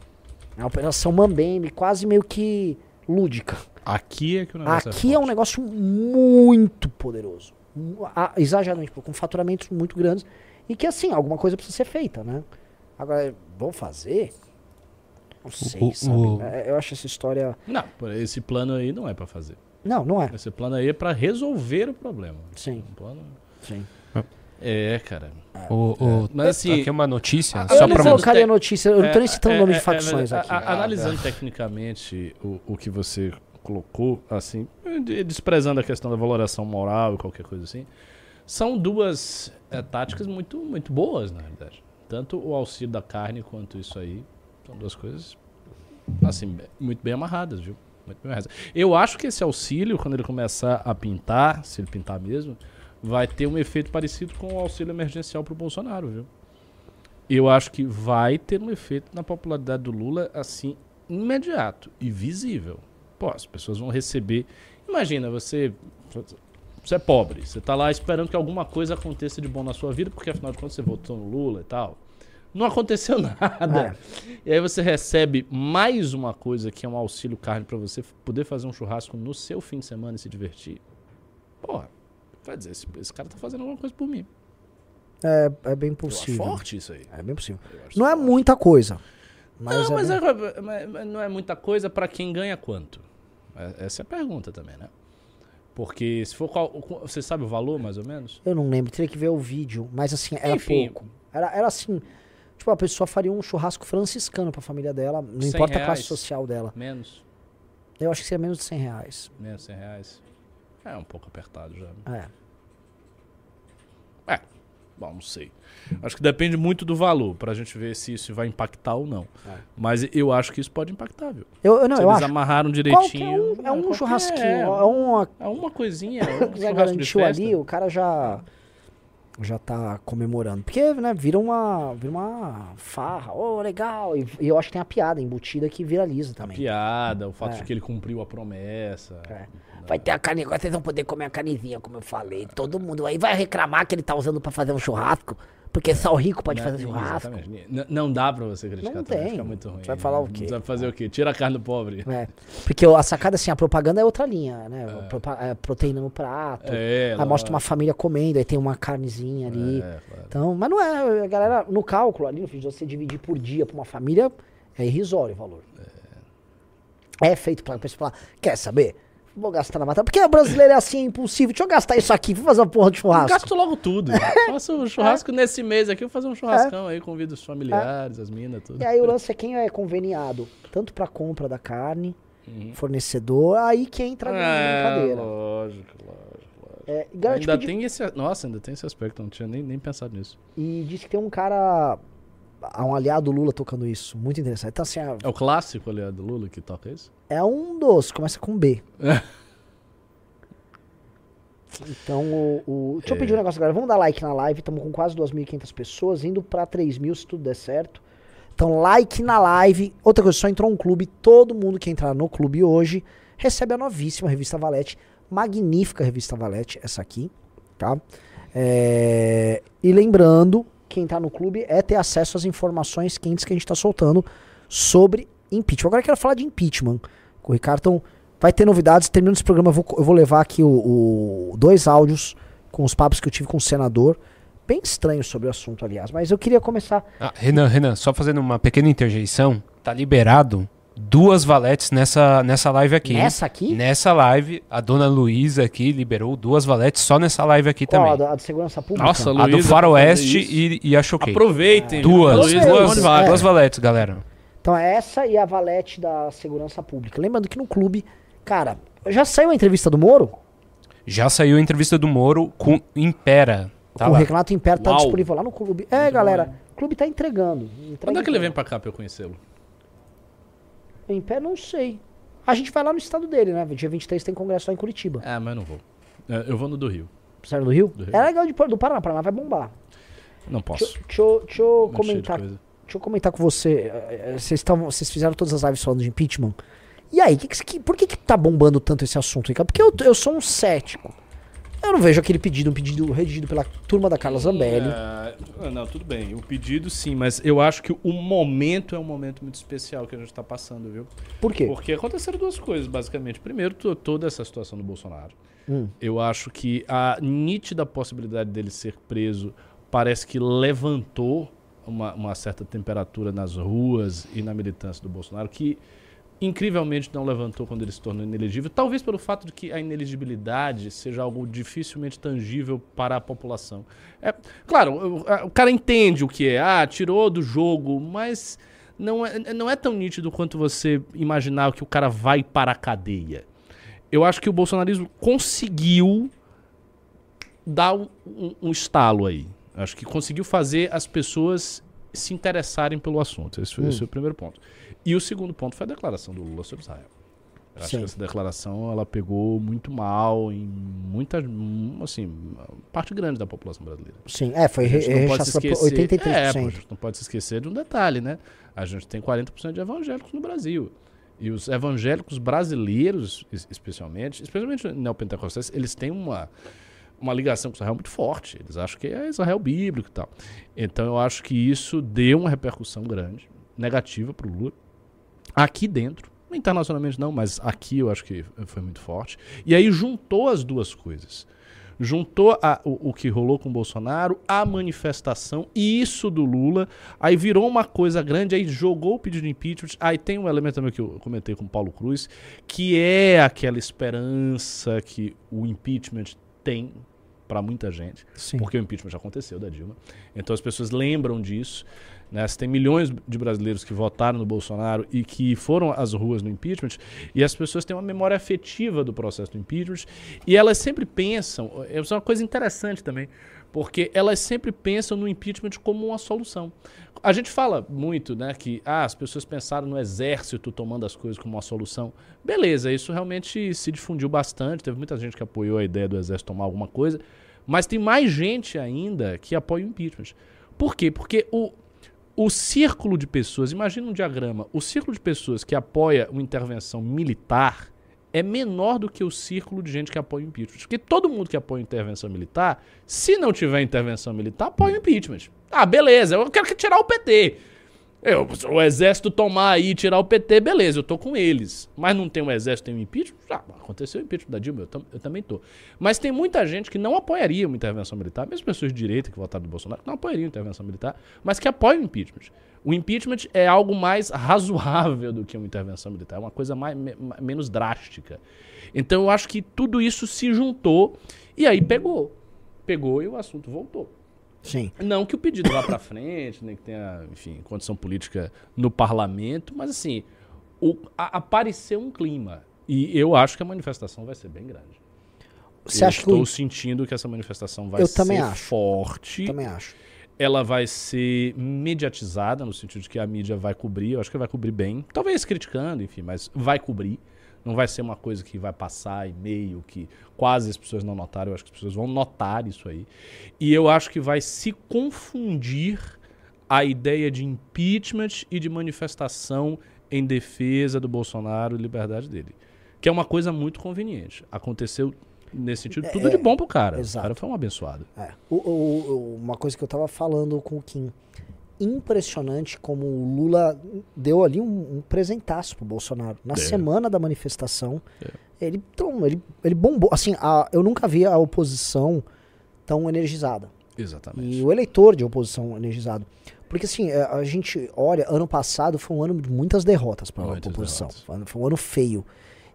Speaker 1: É uma operação mambembe, quase meio que lúdica.
Speaker 2: Aqui é que o negócio
Speaker 1: Aqui é,
Speaker 2: é
Speaker 1: um negócio muito poderoso. A- Exageradamente, com faturamentos muito grandes. E que, assim, alguma coisa precisa ser feita, né? Agora, vão fazer? Não sei,
Speaker 3: o-
Speaker 1: sabe?
Speaker 3: o-
Speaker 1: É, Eu acho essa história.
Speaker 2: Não, esse plano aí não é pra fazer.
Speaker 1: Não, não é.
Speaker 2: Esse plano aí é pra resolver o problema.
Speaker 1: Sim,
Speaker 2: Um plano...
Speaker 1: sim.
Speaker 2: É, cara.
Speaker 3: O, o-
Speaker 2: Mas assim-
Speaker 3: aqui é uma notícia,
Speaker 2: Ah,
Speaker 3: só
Speaker 1: eu
Speaker 2: pra
Speaker 1: não
Speaker 3: pra
Speaker 2: mostrar-
Speaker 1: colocaria notícia, eu não tô nem citando o nome de facções
Speaker 2: é,
Speaker 1: aqui.
Speaker 2: a- a- analisando tecnicamente o, o que você colocou, assim, de- desprezando a questão da valoração moral e qualquer coisa assim, são duas é, táticas muito, muito boas, na realidade. Tanto o auxílio da carne quanto isso aí são duas coisas, assim, muito bem amarradas, viu? Muito bem amarradas. Eu acho que esse auxílio, quando ele começar a pintar, se ele pintar mesmo, vai ter um efeito parecido com o auxílio emergencial pro Bolsonaro, viu? Eu acho que vai ter um efeito na popularidade do Lula, assim, imediato e visível. Pô, as pessoas vão receber. Imagina, você. Você é pobre, você tá lá esperando que alguma coisa aconteça de bom na sua vida, porque afinal de contas você votou no Lula e tal. Não aconteceu nada. E aí você recebe mais uma coisa que é um auxílio carne pra você poder fazer um churrasco no seu fim de semana e se divertir. Porra, vai dizer, esse, esse cara tá fazendo alguma coisa por mim.
Speaker 1: É, é bem possível.
Speaker 2: forte isso aí.
Speaker 1: É bem possível. Não é
Speaker 2: forte.
Speaker 1: muita coisa. Mas
Speaker 2: não,
Speaker 1: é
Speaker 2: mas,
Speaker 1: bem-
Speaker 2: é- mas- mas não é muita coisa pra quem ganha quanto? É- Essa é a pergunta também, né? Porque se for qual, você sabe o valor mais ou menos?
Speaker 1: Eu não lembro, teria que ver o vídeo, mas assim, era
Speaker 2: Enfim.
Speaker 1: pouco. Era, era assim, tipo, a pessoa faria um churrasco franciscano pra família dela, não
Speaker 2: 100
Speaker 1: importa a classe
Speaker 2: reais.
Speaker 1: social dela.
Speaker 2: Menos,
Speaker 1: Eu acho que seria menos de 100 reais.
Speaker 2: menos 100 reais. É um pouco apertado já.
Speaker 1: É.
Speaker 2: É, bom, não sei. Acho que depende muito do valor pra gente ver se isso vai impactar ou não.
Speaker 1: É.
Speaker 2: Mas eu acho que isso pode impactar, viu?
Speaker 1: Eu, eu não,
Speaker 2: se
Speaker 1: eu
Speaker 2: eles
Speaker 1: acho.
Speaker 2: amarraram
Speaker 1: Qualquer
Speaker 2: direitinho.
Speaker 1: um, é um
Speaker 2: qualquer-
Speaker 1: churrasquinho,
Speaker 2: é,
Speaker 1: é uma
Speaker 2: é uma coisinha, é um
Speaker 1: garantiu
Speaker 2: festa.
Speaker 1: ali, o cara já já tá comemorando. Porque, né, vira uma, vira uma farra. Ô, legal. E, e eu acho que tem a piada embutida que viraliza também.
Speaker 2: Piada, o fato
Speaker 1: É.
Speaker 2: de que ele cumpriu a promessa.
Speaker 1: É. Vai ter a carne, agora vocês vão poder comer a carnezinha, como eu falei. Todo mundo aí vai reclamar que ele tá usando pra fazer um churrasco, porque só o rico pode
Speaker 2: Né?
Speaker 1: fazer churrasco.
Speaker 2: Exatamente. N- Não dá pra você criticar
Speaker 1: Não
Speaker 2: também,
Speaker 1: tem.
Speaker 2: fica muito ruim.
Speaker 1: Você vai falar o quê?
Speaker 2: Você vai fazer o quê? Tira a carne do pobre.
Speaker 1: É. Porque a sacada, assim, a propaganda é outra linha, né? Propa- é, proteína no prato.
Speaker 2: É,
Speaker 1: aí mostra uma família comendo, aí tem uma carnezinha ali.
Speaker 2: É, claro.
Speaker 1: Então, mas não é, a galera, no cálculo ali, no fim de você dividir por dia pra uma família, é irrisório o valor. É, feito pra pessoa falar, quer saber? Vou gastar na matéria. Porque o brasileiro é assim, é impulsivo. Deixa eu gastar isso aqui, vou fazer uma porra de
Speaker 2: Eu
Speaker 1: churrasco.
Speaker 2: gasto logo tudo. Faço um churrasco nesse mês aqui, vou fazer um churrascão aí, convido os familiares, as minas, tudo.
Speaker 1: E aí o lance é quem é conveniado, tanto pra compra da carne,
Speaker 2: Uhum.
Speaker 1: fornecedor, aí que entra
Speaker 2: É,
Speaker 1: brincadeira.
Speaker 2: lógico, lógico.
Speaker 1: É, e, galera,
Speaker 2: Ainda
Speaker 1: tipo,
Speaker 2: tem esse. Nossa, ainda tem esse aspecto, não tinha nem, nem pensado nisso.
Speaker 1: E diz que tem um cara, há um aliado do Lula tocando isso, muito interessante. Então assim, é-
Speaker 2: É o clássico, aliado do Lula, que toca isso?
Speaker 1: é um dos, começa com B. Então, o, o- deixa eu pedir um negócio, galera. Vamos dar like na live. Estamos com quase 2.500 pessoas, indo pra 3.000 se tudo der certo. Então, like na live. Outra coisa, só entrou um clube. Todo mundo que entrar no clube hoje recebe a novíssima revista Valete. Magnífica revista Valete, essa aqui, tá? É, E lembrando, quem tá no clube é ter acesso às informações quentes que a gente tá soltando sobre impeachment. Agora eu quero falar de impeachment com o Ricardo. Então, vai ter novidades. Terminando esse programa, eu vou, eu vou levar aqui o, o- dois áudios com os papos que eu tive com o senador. Bem estranho sobre o assunto, aliás. Mas eu queria começar.
Speaker 3: Ah, Renan, Renan, só fazendo uma pequena interjeição. tá liberado duas valetes nessa, nessa live aqui.
Speaker 1: Nessa aqui?
Speaker 3: Nessa live, a dona Luísa aqui liberou duas valetes só nessa live aqui
Speaker 1: Qual, a
Speaker 3: também.
Speaker 1: da, a de segurança pública?
Speaker 2: Nossa,
Speaker 3: A do
Speaker 2: Luísa,
Speaker 3: Faroeste
Speaker 2: isso.
Speaker 3: e, e a Choquei.
Speaker 2: Aproveitem.
Speaker 3: Duas,
Speaker 2: Luísa,
Speaker 1: duas,
Speaker 2: mão
Speaker 3: duas, valetes, galera.
Speaker 1: Então é essa e a valete da segurança pública. Lembrando que no clube, cara, já saiu a entrevista do Moro?
Speaker 3: Já saiu a entrevista do Moro com Impera. Tá
Speaker 1: o
Speaker 3: lá.
Speaker 1: Renato Império tá disponível lá no clube. É, galera, o clube tá entregando. Entrega
Speaker 2: Quando é que ele vem pra cá pra eu conhecê-lo?
Speaker 1: O Império não sei. A gente vai lá no estado dele, né? Dia 23 tem congresso lá em Curitiba.
Speaker 2: Ah, mas eu não vou. É, Eu vou no do Rio.
Speaker 1: Sério, do Rio?
Speaker 2: Do Rio.
Speaker 1: É legal de, do Paraná. Paraná vai bombar.
Speaker 2: Não
Speaker 1: Deixa,
Speaker 2: posso.
Speaker 1: deixa eu- deixa eu
Speaker 2: de
Speaker 1: comentar
Speaker 2: coisa.
Speaker 1: Deixa eu comentar com você. eh, eh, Vocês, tavam- vocês fizeram todas as lives falando de impeachment. E aí, que que- que- por que, que tá bombando tanto esse assunto, Ricardo? Porque eu, eu sou um cético. Não vejo aquele pedido, um pedido redigido pela turma da Carla Zambelli.
Speaker 2: Ah, não, tudo bem. O pedido sim, mas eu acho que o momento é um momento muito especial que a gente está passando, viu?
Speaker 1: Por quê?
Speaker 2: Porque aconteceram duas coisas, basicamente. Primeiro, to- toda essa situação do Bolsonaro.
Speaker 1: Hum.
Speaker 2: Eu acho que a nítida possibilidade dele ser preso parece que levantou uma, uma certa temperatura nas ruas e na militância do Bolsonaro, que incrivelmente não levantou quando ele se tornou inelegível, talvez pelo fato de que a inelegibilidade seja algo dificilmente tangível para a população. É, claro, o, o cara entende o que é, ah, tirou do jogo, mas não é, não é tão nítido quanto você imaginar que o cara vai para a cadeia. Eu acho que o bolsonarismo conseguiu dar um, um- um estalo aí. Acho que conseguiu fazer as pessoas se interessarem pelo assunto. Esse foi, esse foi o primeiro ponto. E o segundo ponto foi a declaração do Lula sobre Israel. Eu acho
Speaker 1: Sim.
Speaker 2: que essa declaração ela pegou muito mal em muita, hum, assim, parte grande da população brasileira.
Speaker 1: Sim, é, foi re- por
Speaker 2: esquecer,
Speaker 1: 83%.
Speaker 2: é, pô, gente não pode se esquecer de um detalhe, né? A gente tem 40% de evangélicos no Brasil. E os evangélicos brasileiros, es- especialmente, especialmente neopentecostais, eles têm uma, uma ligação com Israel muito forte. Eles acham que é Israel bíblico e tal. Então eu acho que isso deu uma repercussão grande, negativa para o Lula. Aqui dentro, internacionalmente não, mas aqui eu acho que foi muito forte. E aí juntou as duas coisas. Juntou a- o, o que rolou com o Bolsonaro, a manifestação, e isso do Lula, aí virou uma coisa grande, aí jogou o pedido de impeachment. Aí tem um elemento também que eu comentei com o Paulo Cruz, que é aquela esperança que o impeachment tem para muita gente.
Speaker 1: Sim.
Speaker 2: Porque o impeachment já aconteceu da Dilma. Então as pessoas lembram disso. Né? Você tem milhões de brasileiros que votaram no Bolsonaro e que foram às ruas no impeachment, e as pessoas têm uma memória afetiva do processo do impeachment, e elas sempre pensam, isso é uma coisa interessante também, porque elas sempre pensam no impeachment como uma solução. A gente fala muito, né, que ah, as pessoas pensaram no exército tomando as coisas como uma solução. Beleza, isso realmente se difundiu bastante, teve muita gente que apoiou a ideia do exército tomar alguma coisa, mas tem mais gente ainda que apoia o impeachment. Por quê? Porque o, o círculo de pessoas, imagina um diagrama, o círculo de pessoas que apoia uma intervenção militar é menor do que o círculo de gente que apoia o impeachment. Porque todo mundo que apoia intervenção militar, se não tiver intervenção militar, apoia o impeachment. Ah, beleza, eu quero que tirar o PT. Eu, o exército tomar aí e tirar o PT, beleza, eu tô com eles. Mas não tem o exército, tem o impeachment? Já aconteceu o impeachment da Dilma, eu, tam- eu também tô. Mas tem muita gente que não apoiaria uma intervenção militar, mesmo pessoas de direita que votaram no Bolsonaro, que não apoiariam intervenção militar, mas que apoiam o impeachment. O impeachment é algo mais razoável do que uma intervenção militar, é uma coisa mais, me- menos drástica. Então eu acho que tudo isso se juntou e aí pegou. Pegou e o assunto voltou.
Speaker 1: Sim.
Speaker 2: Não que o pedido vá para frente, nem que tenha, enfim, condição política no parlamento, mas assim, o- a- apareceu um clima. E eu acho que a manifestação vai ser bem grande.
Speaker 1: Você
Speaker 2: eu
Speaker 1: acha que
Speaker 2: estou
Speaker 1: o...
Speaker 2: sentindo que essa manifestação vai
Speaker 1: Eu
Speaker 2: ser
Speaker 1: também acho.
Speaker 2: forte.
Speaker 1: Também acho.
Speaker 2: Ela vai ser mediatizada, no sentido de que a mídia vai cobrir. Eu acho que vai cobrir bem. Talvez criticando, enfim, mas vai cobrir. Não vai ser uma coisa que vai passar e-mail, que quase as pessoas não notaram. Eu acho que as pessoas vão notar isso aí. E eu acho que vai se confundir a ideia de impeachment e de manifestação em defesa do Bolsonaro e liberdade dele. Que é uma coisa muito conveniente. Aconteceu nesse sentido, tudo de bom pro cara.
Speaker 1: exato.
Speaker 2: O cara foi um abençoado.
Speaker 1: É. O- o- o- uma coisa que eu tava falando com o Kim. Impressionante como o Lula deu ali um, um presentaço pro Bolsonaro. Na
Speaker 2: É.
Speaker 1: semana da manifestação, ele, trom- ele, ele bombou. Assim, a- eu nunca vi a oposição tão energizada.
Speaker 2: Exatamente.
Speaker 1: E o eleitor de oposição energizado. Porque assim, a, a gente olha, ano passado foi um ano de muitas derrotas para a oposição.
Speaker 2: derrotas.
Speaker 1: Foi um- Foi um ano feio.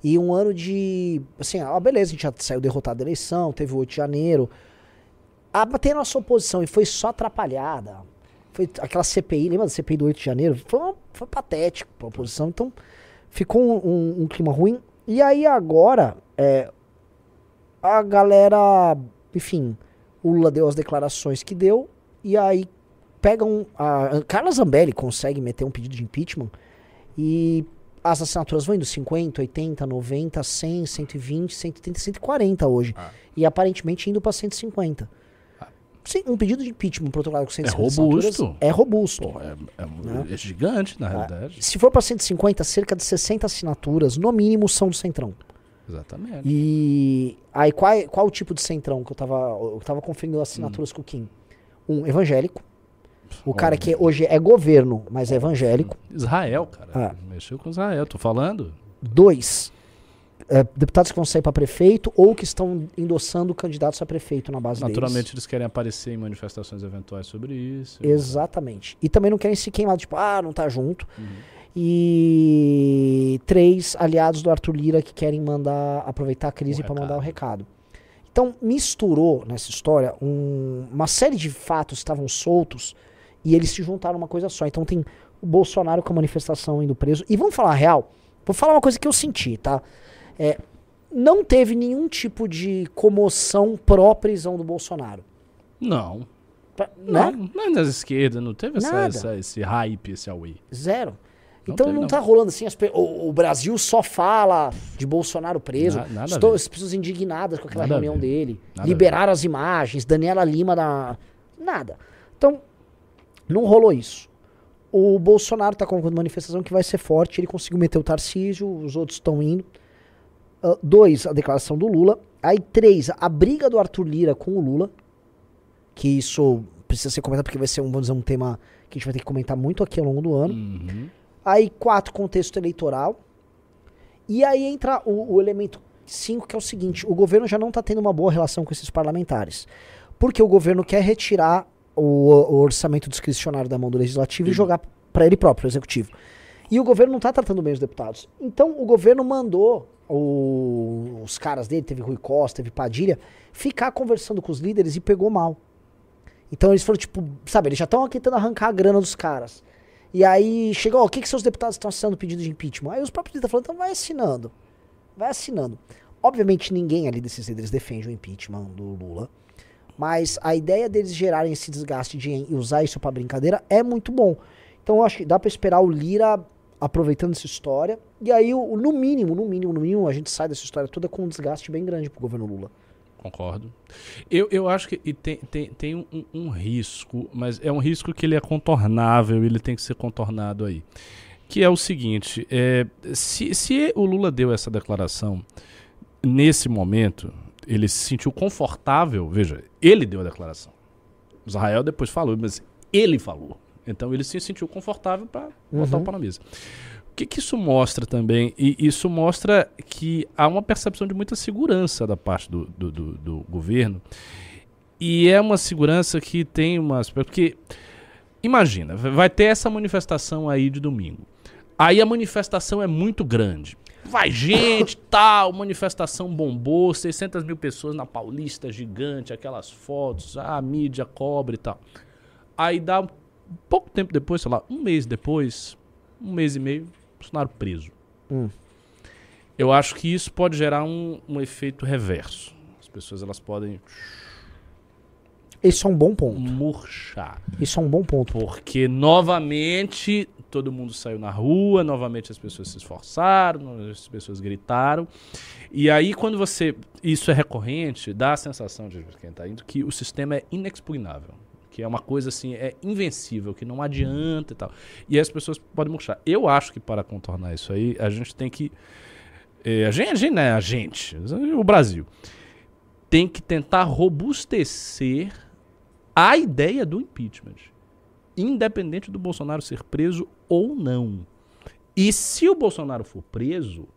Speaker 1: E um ano de. Assim, ah, beleza, a gente já saiu derrotado da eleição, teve o 8 de janeiro. A bater nossa oposição e foi só atrapalhada. Foi aquela CPI, lembra da CPI do 8 de janeiro? Foi, uma- foi patético para a oposição. Então, ficou um, um- um clima ruim. E aí agora, é, a galera, enfim, o Lula deu as declarações que deu, e aí pegam. A Carla Zambelli consegue meter um pedido de impeachment e as assinaturas vão indo 50, 80, 90, 100, 120, 130, 140 hoje.
Speaker 2: Ah.
Speaker 1: E aparentemente indo para 150. Sim, um pedido de impeachment protocolado com 150
Speaker 2: robusto.
Speaker 1: assinaturas é robusto.
Speaker 2: Pô, é, é
Speaker 1: Né?
Speaker 2: é gigante, na realidade.
Speaker 1: Se for para 150, cerca de 60 assinaturas, no mínimo, são do Centrão.
Speaker 2: Exatamente.
Speaker 1: E aí, qual, é- qual o tipo de centrão que eu tava, eu tava conferindo assinaturas com o Kim? Um evangélico. O cara que hoje é governo, mas é evangélico.
Speaker 2: Israel, cara.
Speaker 1: Ah.
Speaker 2: Mexeu com Israel, tô falando.
Speaker 1: Dois, é, deputados que vão sair para prefeito ou que estão endossando candidatos a prefeito na base
Speaker 2: Naturalmente,
Speaker 1: deles.
Speaker 2: eles querem aparecer em manifestações eventuais sobre isso.
Speaker 1: Exatamente. E também não querem se queimar, tipo, ah, não tá junto.
Speaker 2: Uhum.
Speaker 1: E três aliados do Arthur Lira que querem mandar aproveitar a crise para mandar o
Speaker 2: recado.
Speaker 1: Então misturou nessa história um- uma série de fatos que estavam soltos e eles se juntaram numa coisa só. Então tem o Bolsonaro com a manifestação indo preso. E vamos falar a real. Vou falar uma coisa que eu senti, tá? É, não teve nenhum tipo de comoção pró-prisão do Bolsonaro.
Speaker 2: Não.
Speaker 1: Pra-
Speaker 2: Não,
Speaker 1: né?
Speaker 2: não é nas esquerdas, não teve essa, essa- esse hype, esse away.
Speaker 1: Zero.
Speaker 2: Não
Speaker 1: então
Speaker 2: teve,
Speaker 1: não,
Speaker 2: não.
Speaker 1: tá rolando assim, as o, o Brasil só fala de Bolsonaro preso.
Speaker 2: Na- nada
Speaker 1: Estou, as pessoas indignadas com aquela
Speaker 2: Nada
Speaker 1: reunião dele.
Speaker 2: Nada
Speaker 1: liberaram as imagens, Daniela Lima da. Nada. Então, não rolou isso. O Bolsonaro tá convocando manifestação que vai ser forte, ele conseguiu meter o Tarcísio, os outros estão indo. Ah, dois, a declaração do Lula. Aí, três, a briga do Arthur Lira com o Lula. Que isso precisa ser comentado porque vai ser um, vamos dizer, um tema que a gente vai ter que comentar muito aqui ao longo do ano.
Speaker 2: Uhum.
Speaker 1: Aí, quatro, contexto eleitoral. E aí entra o, o elemento cinco, que é o seguinte: o governo já não está tendo uma boa relação com esses parlamentares. Porque o governo quer retirar o, o orçamento discricionário da mão do legislativo e
Speaker 2: Sim.
Speaker 1: jogar para ele próprio, o executivo. E o governo não está tratando bem os deputados. Então, o governo mandou o- os caras dele, teve Rui Costa, teve Padilha, ficar conversando com os líderes e pegou mal. Então eles foram tipo, sabe, eles já estão tentando arrancar a grana dos caras. E aí chegou, o que, que seus deputados estão assinando pedido de impeachment? Aí os próprios líderes falaram, então vai assinando. Vai assinando. Obviamente ninguém ali desses líderes defende o impeachment do Lula. Mas a ideia deles gerarem esse desgaste de e usar isso pra brincadeira é muito bom. Então eu acho que dá pra esperar o Lira aproveitando essa história. E aí, no mínimo, no mínimo, no mínimo, a gente sai dessa história toda com um desgaste bem grande pro governo Lula.
Speaker 2: Concordo. Eu, eu acho que tem, tem, tem um, um- um risco, mas é um risco que ele é contornável, ele tem que ser contornado aí. Que é o seguinte: é, se, se o Lula deu essa declaração nesse momento, ele se sentiu confortável, veja, ele deu a declaração. Israel depois falou, mas ele falou. Então ele se sentiu confortável para botar
Speaker 1: Uhum.
Speaker 2: o pau na mesa. O que, que isso mostra também? E isso mostra que há uma percepção de muita segurança da parte do, do, do- do governo. E é uma segurança que tem umas. Porque, imagina, vai ter essa manifestação aí de domingo. Aí a manifestação é muito grande. Vai gente, tal, manifestação bombou, 600 mil pessoas na Paulista gigante, aquelas fotos, a mídia cobre e tal. Aí dá pouco tempo depois, sei lá, um mês depois, um mês e meio, Bolsonaro preso.
Speaker 1: Hum.
Speaker 2: Eu acho que isso pode gerar um, um efeito reverso. As pessoas elas podem
Speaker 1: Isso é um bom ponto.
Speaker 2: murchar.
Speaker 1: Isso é um bom ponto.
Speaker 2: Porque novamente todo mundo saiu na rua, novamente as pessoas se esforçaram, as pessoas gritaram. E aí, quando você. Isso é recorrente, dá a sensação de quem está indo que o sistema é inexpugnável. Que é uma coisa assim, é invencível, que não adianta e tal. E as pessoas podem murchar. Eu acho que para contornar isso aí, a gente tem que. gente, a gente, né? A gente, o Brasil, tem que tentar robustecer a ideia do impeachment independente do Bolsonaro ser preso ou não. E se o Bolsonaro for preso,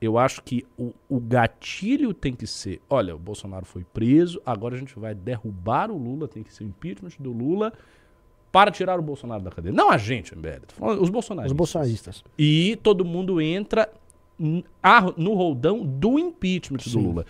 Speaker 2: eu acho que o, o gatilho tem que ser: olha, o Bolsonaro foi preso, agora a gente vai derrubar o Lula, tem que ser o impeachment do Lula para tirar o Bolsonaro da cadeia. Não a gente, MBL, os bolsonaristas.
Speaker 1: Os bolsonaristas.
Speaker 2: E todo mundo entra no roldão do impeachment do
Speaker 1: Sim.
Speaker 2: Lula.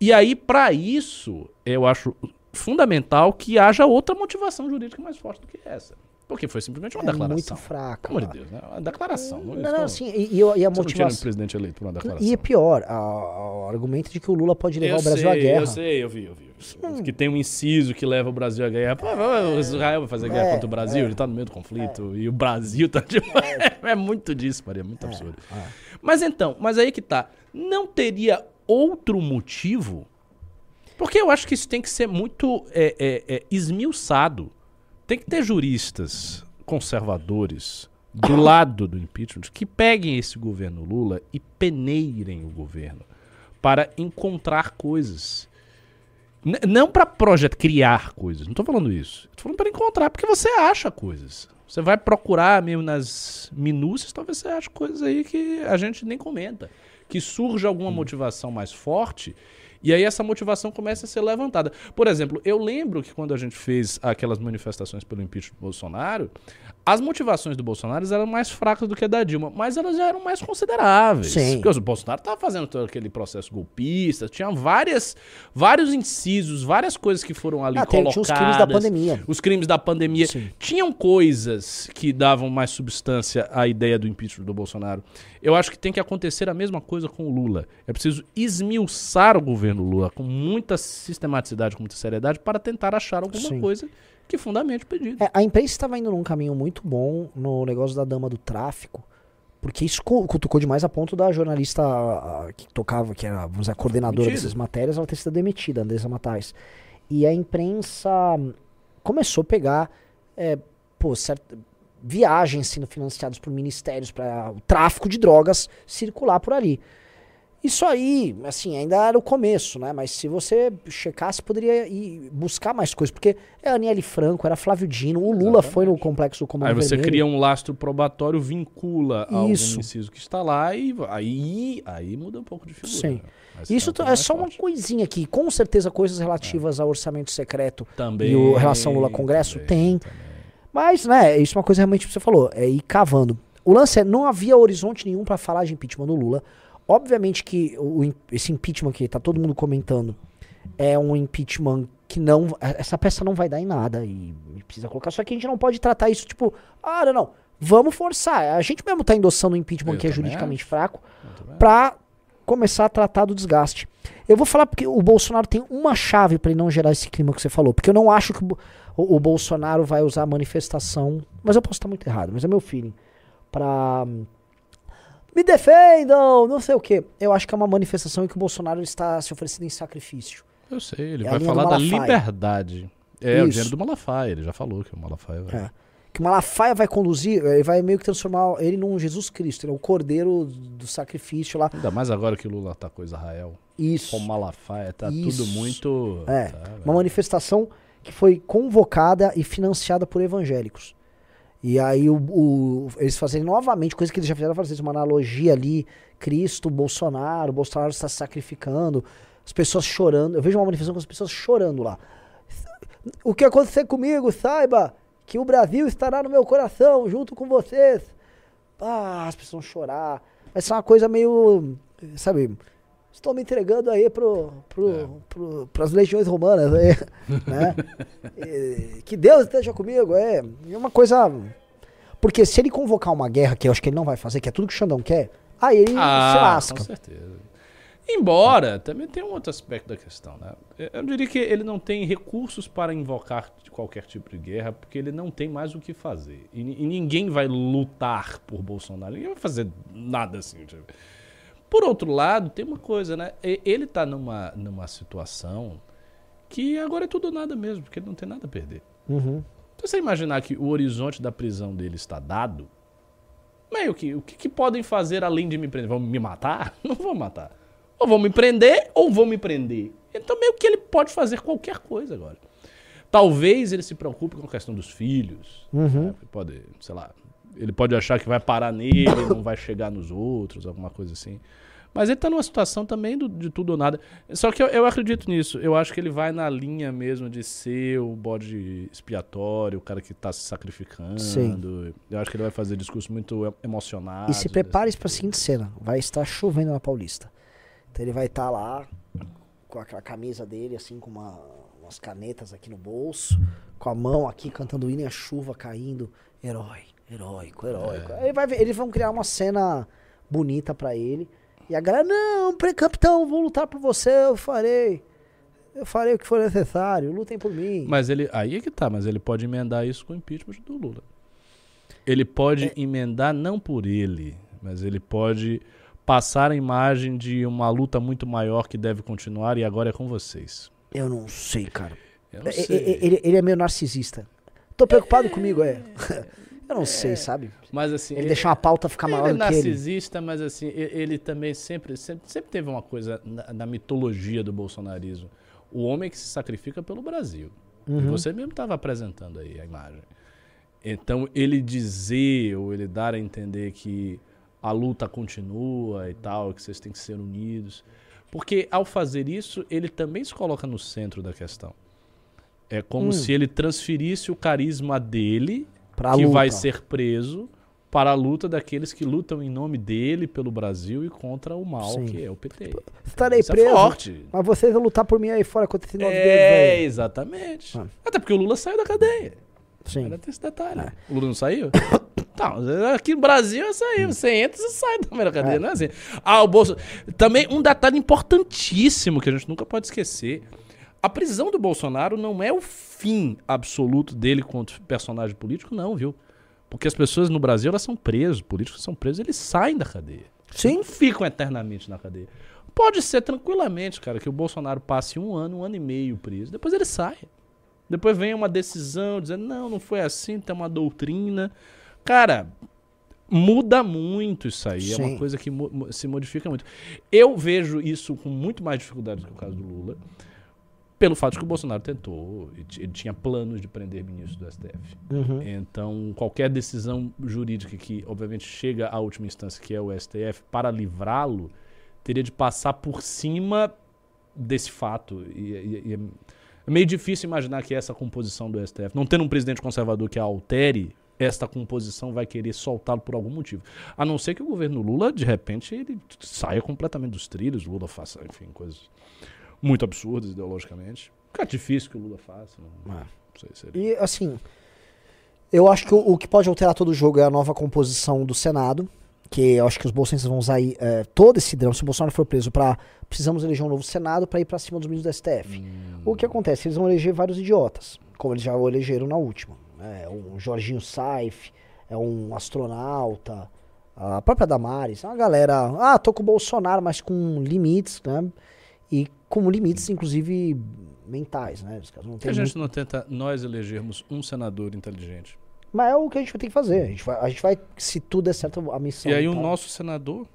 Speaker 2: E aí, para isso, eu acho fundamental que haja outra motivação jurídica mais forte do que essa. Porque foi simplesmente uma
Speaker 1: É
Speaker 2: declaração.
Speaker 1: muito fraca.
Speaker 2: Pelo amor de Deus, né? Uma declaração.
Speaker 1: Não,
Speaker 2: isso
Speaker 1: não,
Speaker 2: não-
Speaker 1: assim, e, e, a
Speaker 2: você
Speaker 1: motivação.
Speaker 2: presidente eleito por uma declaração.
Speaker 1: E é pior, o argumento de que o Lula pode levar
Speaker 2: eu
Speaker 1: o Brasil
Speaker 2: sei,
Speaker 1: à guerra.
Speaker 2: Eu sei, eu vi, eu vi. vi. Que tem um inciso que leva o Brasil à guerra. Pô, o Israel vai fazer guerra
Speaker 1: É,
Speaker 2: contra o Brasil, ele tá no meio do conflito. E o Brasil tá de. É, muito disso, Maria, muito absurdo.
Speaker 1: é.
Speaker 2: Mas então, mas aí que tá. Não teria outro motivo? Porque eu acho que isso tem que ser muito é, é, é, esmiuçado. Tem que ter juristas conservadores do lado do impeachment que peguem esse governo Lula e peneirem o governo para encontrar coisas. N- não para projeto criar coisas, não tô falando isso. Tô falando para encontrar, porque você acha coisas. Você vai procurar mesmo nas minúcias, talvez você ache coisas aí que a gente nem comenta. Que surja alguma motivação mais forte e aí essa motivação começa a ser levantada. Por exemplo, eu lembro que quando a gente fez aquelas manifestações pelo impeachment do Bolsonaro, as motivações do Bolsonaro eram mais fracas do que a da Dilma, mas elas já eram mais consideráveis.
Speaker 1: Sim.
Speaker 2: Porque o Bolsonaro estava fazendo todo aquele processo golpista, tinha várias, vários incisos, várias coisas que foram ali
Speaker 1: Ah,
Speaker 2: colocadas.
Speaker 1: tinha os crimes da pandemia.
Speaker 2: Os crimes da pandemia.
Speaker 1: Sim.
Speaker 2: Tinham coisas que davam mais substância à ideia do impeachment do Bolsonaro. Eu acho que tem que acontecer a mesma coisa com o Lula. É preciso esmiuçar o governo Lula com muita sistematicidade, com muita seriedade, para tentar achar alguma
Speaker 1: Sim.
Speaker 2: coisa que fundamente o pedido.
Speaker 1: É, a imprensa estava indo num caminho muito bom no negócio da dama do tráfico, porque isso cu- cutucou demais a ponto da jornalista que tocava, que era vamos dizer, a coordenadora dessas matérias, ela ter sido demitida, Andressa Matais. E a imprensa hum, começou a pegar é, pô, certa- viagens sendo financiadas por ministérios para o tráfico de drogas circular por ali. Isso aí, assim, ainda era o começo, né? Mas se você checasse, poderia ir buscar mais coisas. Porque é Aniele Franco, era Flávio Dino, o Lula foi no complexo do Comando
Speaker 2: Aí você
Speaker 1: Vermelho.
Speaker 2: cria um lastro probatório, vincula
Speaker 1: Isso.
Speaker 2: inciso que está lá e aí, aí muda um pouco de figura.
Speaker 1: Sim.
Speaker 2: né? Você
Speaker 1: Isso é só uma
Speaker 2: forte.
Speaker 1: coisinha aqui. Com certeza, coisas relativas ao orçamento secreto
Speaker 2: Também.
Speaker 1: e o relação Lula-Congresso tem.
Speaker 2: também.
Speaker 1: Mas, né, isso é uma coisa realmente que você falou, é ir cavando. O lance é, não havia horizonte nenhum pra falar de impeachment do Lula. Obviamente que o, esse impeachment que tá todo mundo comentando é um impeachment que não. Essa peça não vai dar em nada e, precisa colocar. Só que a gente não pode tratar isso tipo, ah, não, não. Vamos forçar. A gente mesmo tá endossando o impeachment
Speaker 2: Eu
Speaker 1: que é juridicamente
Speaker 2: acho.
Speaker 1: fraco pra começar a tratar do desgaste. Eu vou falar porque o Bolsonaro tem uma chave pra ele não gerar esse clima que você falou. Porque eu não acho que o, o- o Bolsonaro vai usar a manifestação. Mas eu posso estar muito errado, mas é meu feeling. Pra. Me defendam! Não sei o quê. Eu acho que é uma manifestação em que o Bolsonaro está se oferecendo em sacrifício.
Speaker 2: Eu sei, ele
Speaker 1: É
Speaker 2: vai falar da liberdade. É, o
Speaker 1: Isso.
Speaker 2: dinheiro do Malafaia, ele já falou que o Malafaia vai.
Speaker 1: É. Que o Malafaia vai conduzir, ele vai meio que transformar ele num Jesus Cristo, ele é o cordeiro do sacrifício lá.
Speaker 2: Ainda mais agora que o Lula atacou Israel.
Speaker 1: Isso.
Speaker 2: Com o Malafaia, tá
Speaker 1: Isso.
Speaker 2: tudo muito.
Speaker 1: É,
Speaker 2: tá,
Speaker 1: Uma manifestação que foi convocada e financiada por evangélicos. E aí o, o- eles fazerem novamente, coisa que eles já fizeram vezes, uma analogia ali, Cristo, Bolsonaro, Bolsonaro está sacrificando, as pessoas chorando. Eu vejo uma manifestação com as pessoas chorando lá. O que acontecer comigo, saiba que o Brasil estará no meu coração, junto com vocês. Ah, as pessoas vão chorar. Vai ser uma coisa meio, sabe, estou me entregando aí pro, pro,
Speaker 2: É.
Speaker 1: pro, pras legiões romanas, aí, né? E que Deus esteja comigo, é. É uma coisa. Porque se ele convocar uma guerra, que eu acho que ele não vai fazer, que é tudo que o Xandão quer, aí ele se
Speaker 2: Ah,
Speaker 1: lasca.
Speaker 2: com certeza. Embora, também tem um outro aspecto da questão, né? Eu diria que ele não tem recursos para invocar qualquer tipo de guerra, porque ele não tem mais o que fazer. E, e ninguém vai lutar por Bolsonaro, ninguém vai fazer nada assim. tipo. Por outro lado, tem uma coisa, né? Ele tá numa, numa situação que agora é tudo ou nada mesmo, porque ele não tem nada a perder.
Speaker 1: Uhum.
Speaker 2: Se você imaginar que o horizonte da prisão dele está dado, meio que o que, que podem fazer além de me prender? Vão me matar? Não vão matar. Ou vão me prender ou vão me prender. Então meio que ele pode fazer qualquer coisa agora. Talvez ele se preocupe com a questão dos filhos.
Speaker 1: Uhum.
Speaker 2: né? Pode, sei lá, ele pode achar que vai parar nele, não vai chegar nos outros, alguma coisa assim. Mas ele tá numa situação também do- de tudo ou nada. Só que eu, eu acredito nisso. Eu acho que ele vai na linha mesmo de ser o bode expiatório, o cara que tá se sacrificando.
Speaker 1: Sim.
Speaker 2: Eu acho que ele vai fazer discurso muito emocionado.
Speaker 1: E se prepare para a seguinte cena: vai estar chovendo na Paulista. Então ele vai estar lá com aquela camisa dele, assim, com uma- umas canetas aqui no bolso, com a mão aqui cantando hino e a chuva caindo. Herói, heróico, heróico. Aí vai ver- eles vão criar uma cena bonita pra ele. E a galera, não, capitão, vou lutar por você, eu farei. Eu farei o que for necessário, lutem por mim.
Speaker 2: Mas ele. Aí é que tá, mas ele pode emendar isso com o impeachment do Lula. Ele pode
Speaker 1: É.
Speaker 2: emendar não por ele, mas ele pode passar a imagem de uma luta muito maior que deve continuar e agora é com vocês.
Speaker 1: Eu não sei, cara.
Speaker 2: Eu não sei.
Speaker 1: Ele, ele é meio narcisista. Tô preocupado comigo, é. Eu não sei, sabe?
Speaker 2: Mas assim.
Speaker 1: Ele deixar uma pauta ficar
Speaker 2: ele
Speaker 1: maior
Speaker 2: é
Speaker 1: do que ele.
Speaker 2: narcisista, mas assim, e- ele também sempre, sempre, sempre teve uma coisa na, na mitologia do bolsonarismo. O homem que se sacrifica pelo Brasil. E
Speaker 1: Uhum.
Speaker 2: você mesmo estava apresentando aí a imagem. Então, ele dizer ou ele dar a entender que a luta continua e tal, que vocês têm que ser unidos. Porque ao fazer isso, ele também se coloca no centro da questão. É como
Speaker 1: Hum.
Speaker 2: se ele transferisse o carisma dele
Speaker 1: Pra
Speaker 2: que
Speaker 1: luta.
Speaker 2: vai ser preso para a luta daqueles que lutam em nome dele pelo Brasil e contra o mal
Speaker 1: Sim.
Speaker 2: que é o PT.
Speaker 1: Estarei
Speaker 2: Isso é
Speaker 1: preso.
Speaker 2: forte.
Speaker 1: Mas vocês vão lutar por mim aí fora contra esse dedos
Speaker 2: É,
Speaker 1: aí.
Speaker 2: exatamente.
Speaker 1: Ah.
Speaker 2: Até porque o Lula saiu da cadeia.
Speaker 1: Sim.
Speaker 2: Ainda tem esse detalhe.
Speaker 1: É.
Speaker 2: O Lula não saiu? Não, aqui no Brasil é sair. Você entra e sai da primeira cadeia,
Speaker 1: É.
Speaker 2: não é assim. Ah, o Bolso. Também um detalhe importantíssimo que a gente nunca pode esquecer. A prisão do Bolsonaro não é o fim absoluto dele quanto personagem político, não, viu? Porque as pessoas no Brasil elas são presas, políticos são presos, eles saem da cadeia.
Speaker 1: Sim.
Speaker 2: Não ficam eternamente na cadeia. Pode ser tranquilamente, cara, que o Bolsonaro passe um ano, um ano e meio preso. Depois ele sai. Depois vem uma decisão dizendo, não, não foi assim, tem uma doutrina. Cara, muda muito isso aí. É
Speaker 1: Sim.
Speaker 2: uma coisa que mu- se modifica muito. Eu vejo isso com muito mais dificuldade do que o caso do Lula. Pelo fato de que o Bolsonaro tentou, ele tinha planos de prender ministros do STF.
Speaker 1: Uhum.
Speaker 2: Então, qualquer decisão jurídica que, obviamente, chega à última instância, que é o STF, para livrá-lo, teria de passar por cima desse fato. E, e- e é é meio difícil imaginar que essa composição do STF, não tendo um presidente conservador que a altere, esta composição vai querer soltá-lo por algum motivo. A não ser que o governo Lula, de repente, ele saia completamente dos trilhos, Lula faça, enfim, coisas muito absurdas ideologicamente. É difícil que o Lula faça. Não,
Speaker 1: É.
Speaker 2: não sei se ele...
Speaker 1: E assim, eu acho que o, o que pode alterar todo o jogo é a nova composição do Senado. Que eu acho que os bolsonaristas vão usar aí, é, todo esse drama. Se o Bolsonaro for preso, pra, precisamos eleger um novo Senado para ir pra cima dos ministros do STF. O que acontece? Eles vão eleger vários idiotas, como eles já o elegeram na última. É um Jorginho Saif, é um astronauta, a própria Damares, uma galera. Ah, tô com o Bolsonaro, mas com limites, né? E com limites, inclusive, mentais, né? Os caras não têm
Speaker 2: a
Speaker 1: muito-
Speaker 2: gente não tenta nós elegermos um senador inteligente?
Speaker 1: Mas é o que a gente vai ter que fazer. A gente vai, a gente vai se tudo der certo, a missão.
Speaker 2: e aí o
Speaker 1: tá?
Speaker 2: nosso senador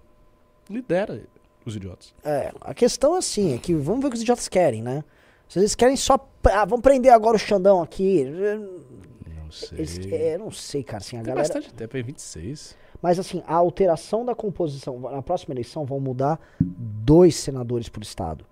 Speaker 2: lidera os idiotas.
Speaker 1: É, a questão assim é que vamos ver o que os idiotas querem, né? Se eles querem só. Ah, vamos prender agora o Xandão aqui.
Speaker 2: Não sei.
Speaker 1: Eles, é, não sei, cara. Assim, a
Speaker 2: Tem
Speaker 1: galera,
Speaker 2: bastante tempo, é 26.
Speaker 1: Mas assim, a alteração da composição. Na próxima eleição vão mudar dois senadores por estado.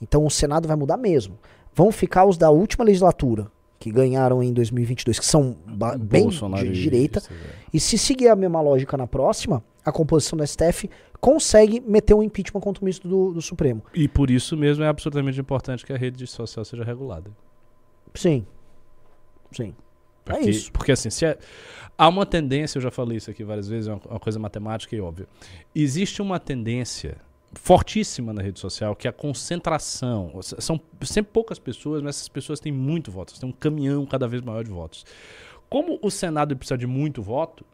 Speaker 1: Então o Senado vai mudar mesmo. Vão ficar os da última legislatura, que ganharam em 2022, que são bem de direita.
Speaker 2: é.
Speaker 1: E se seguir a mesma lógica na próxima, a composição do STF consegue meter um impeachment contra o ministro do, do Supremo.
Speaker 2: E por isso mesmo é absolutamente importante que a rede social seja regulada.
Speaker 1: Sim. Sim. É
Speaker 2: Porque,
Speaker 1: isso.
Speaker 2: Porque assim, se é- há uma tendência, eu já falei isso aqui várias vezes, é uma, uma coisa matemática e óbvia. Existe uma tendência fortíssima na rede social que é a concentração. São sempre poucas pessoas, mas essas pessoas têm muito votos. Tem um caminhão cada vez maior de votos. Como o Senado precisa de muito voto,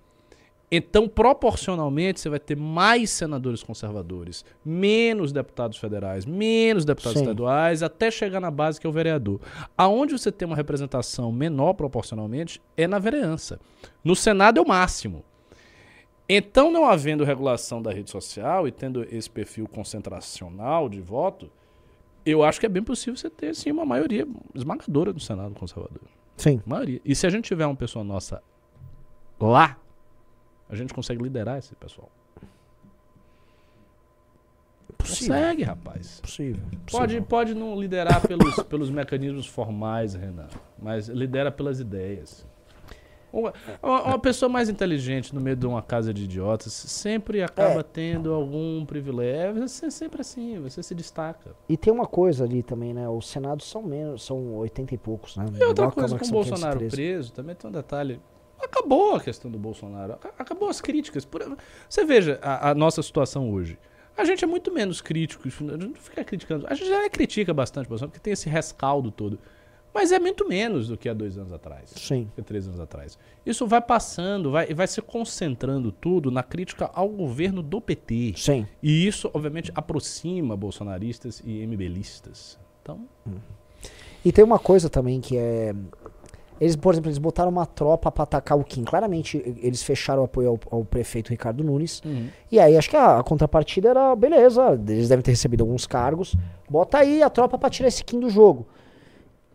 Speaker 2: então proporcionalmente você vai ter mais senadores conservadores, menos deputados federais, menos deputados
Speaker 1: Sim.
Speaker 2: estaduais, até chegar na base que é o vereador. Aonde você tem uma representação menor proporcionalmente é na vereança. No Senado é o máximo. Então, não havendo regulação da rede social e tendo esse perfil concentracional de voto, eu acho que é bem possível você ter sim uma maioria esmagadora do Senado conservador.
Speaker 1: Sim.
Speaker 2: Maioria. E se a gente tiver uma pessoa nossa lá, a gente consegue liderar esse pessoal.
Speaker 1: Possível.
Speaker 2: Consegue, rapaz.
Speaker 1: Possível.
Speaker 2: Pode,
Speaker 1: possível.
Speaker 2: pode não liderar pelos, pelos mecanismos formais, Renan, mas lidera pelas ideias. Uma, uma- pessoa mais inteligente no meio de uma casa de idiotas sempre acaba
Speaker 1: É.
Speaker 2: tendo algum privilégio. Você é sempre assim, você se destaca.
Speaker 1: E tem uma coisa ali também, né? Os senados são menos, são 80 e poucos, né?
Speaker 2: E outra
Speaker 1: Igual
Speaker 2: coisa, com o Bolsonaro
Speaker 1: 513.
Speaker 2: preso, também tem um detalhe. Acabou a questão do Bolsonaro. aca- Acabou as críticas. Você veja a, a nossa situação hoje. A gente é muito menos crítico. A gente não fica criticando. A gente já critica bastante o Bolsonaro, porque tem esse rescaldo todo. Mas é muito menos do que há dois anos atrás.
Speaker 1: Sim.
Speaker 2: Que três anos atrás. Isso vai passando, vai, vai se concentrando tudo na crítica ao governo do PT.
Speaker 1: Sim.
Speaker 2: E isso, obviamente, aproxima bolsonaristas e MBListas. Então,
Speaker 1: E tem uma coisa também que é. Eles, por exemplo, eles botaram uma tropa pra atacar o Kim. Claramente, eles fecharam o apoio ao, ao prefeito Ricardo Nunes. E aí, acho que a, a contrapartida era, beleza, eles devem ter recebido alguns cargos. Bota aí a tropa pra tirar esse Kim do jogo.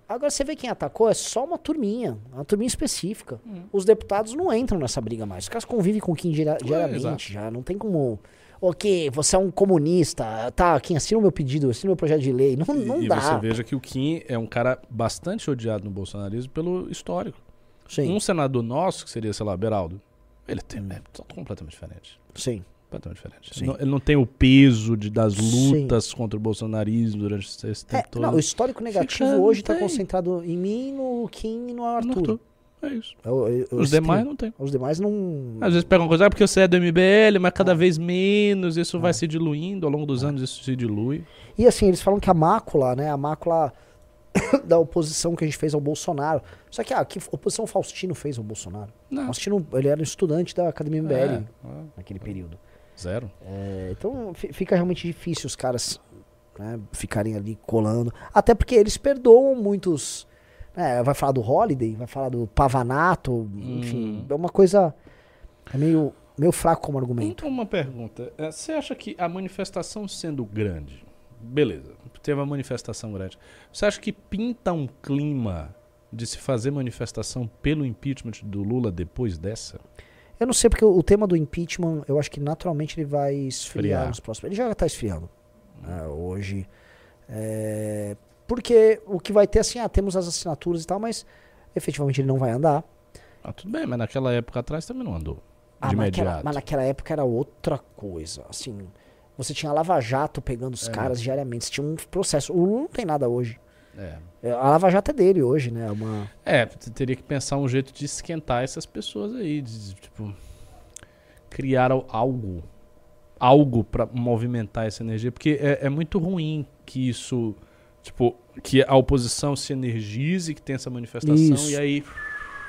Speaker 1: Agora, você vê quem atacou, é só uma turminha, uma turminha específica. Os deputados não entram nessa briga mais. Os caras convivem com o Kim diari- diariamente já. Não tem como. Ok, você é um comunista. Tá, Kim, assina o meu pedido, assina o meu projeto de lei. Não,
Speaker 2: E-
Speaker 1: não
Speaker 2: e
Speaker 1: dá.
Speaker 2: você veja que o Kim é um cara bastante odiado no bolsonarismo pelo histórico.
Speaker 1: Sim,
Speaker 2: Um senador nosso, que seria, sei lá, Beraldo, ele tem, é t- completamente diferente.
Speaker 1: sim.
Speaker 2: Completamente diferente.
Speaker 1: Sim.
Speaker 2: Não- ele não tem o peso de, das
Speaker 1: Sim.
Speaker 2: lutas contra o bolsonarismo durante esse tempo
Speaker 1: É,
Speaker 2: todo.
Speaker 1: não, o histórico negativo
Speaker 2: Fica-
Speaker 1: hoje está concentrado em mim, no Kim e no
Speaker 2: No
Speaker 1: Arthur.
Speaker 2: É isso.
Speaker 1: É o- é
Speaker 2: Os demais não tem.
Speaker 1: Os demais não.
Speaker 2: Às vezes pegam coisa, ah, porque você é do MBL, mas
Speaker 1: Ah.
Speaker 2: cada vez menos, isso vai se diluindo, ao longo dos anos isso se dilui.
Speaker 1: E assim, eles falam que a mácula, né? A mácula da oposição que a gente fez ao Bolsonaro. Só que, ah, que oposição Faustino fez ao Bolsonaro?
Speaker 2: Não.
Speaker 1: Faustino, ele era estudante da Academia MBL
Speaker 2: É, é,
Speaker 1: naquele período.
Speaker 2: zero.
Speaker 1: É, então fi- fica realmente difícil os caras né, ficarem ali colando. Até porque eles perdoam muitos. Né, vai falar do Holiday, vai falar do Pavanato, enfim.
Speaker 2: Hum.
Speaker 1: É uma coisa. É meio, meio fraco como argumento.
Speaker 2: Então, uma pergunta. É, Você acha que a manifestação sendo grande, beleza, teve uma manifestação grande, você acha que pinta um clima de se fazer manifestação pelo impeachment do Lula depois dessa?
Speaker 1: Eu não sei porque o, tema do impeachment, eu acho que naturalmente ele vai esfriar
Speaker 2: Esfriar.
Speaker 1: nos próximos. Ele já está esfriando né, hoje. É, porque o que vai ter assim, ah, temos as assinaturas e tal, mas efetivamente ele não vai andar.
Speaker 2: Ah, tudo bem, mas naquela época atrás também não andou.
Speaker 1: Ah,
Speaker 2: de
Speaker 1: mas, naquela,
Speaker 2: imediato.
Speaker 1: mas naquela época era outra coisa. Assim, você tinha Lava Jato pegando os
Speaker 2: É.
Speaker 1: caras diariamente. Você tinha um processo. O Lula não tem nada hoje.
Speaker 2: É.
Speaker 1: É, A Lava Jato é dele hoje, né? Uma...
Speaker 2: É, você teria que pensar um jeito de esquentar essas pessoas aí, de, tipo, criar al- algo, algo pra movimentar essa energia, porque é, é muito ruim que isso, tipo, que a oposição se energize, que tenha essa manifestação
Speaker 1: Isso.
Speaker 2: e aí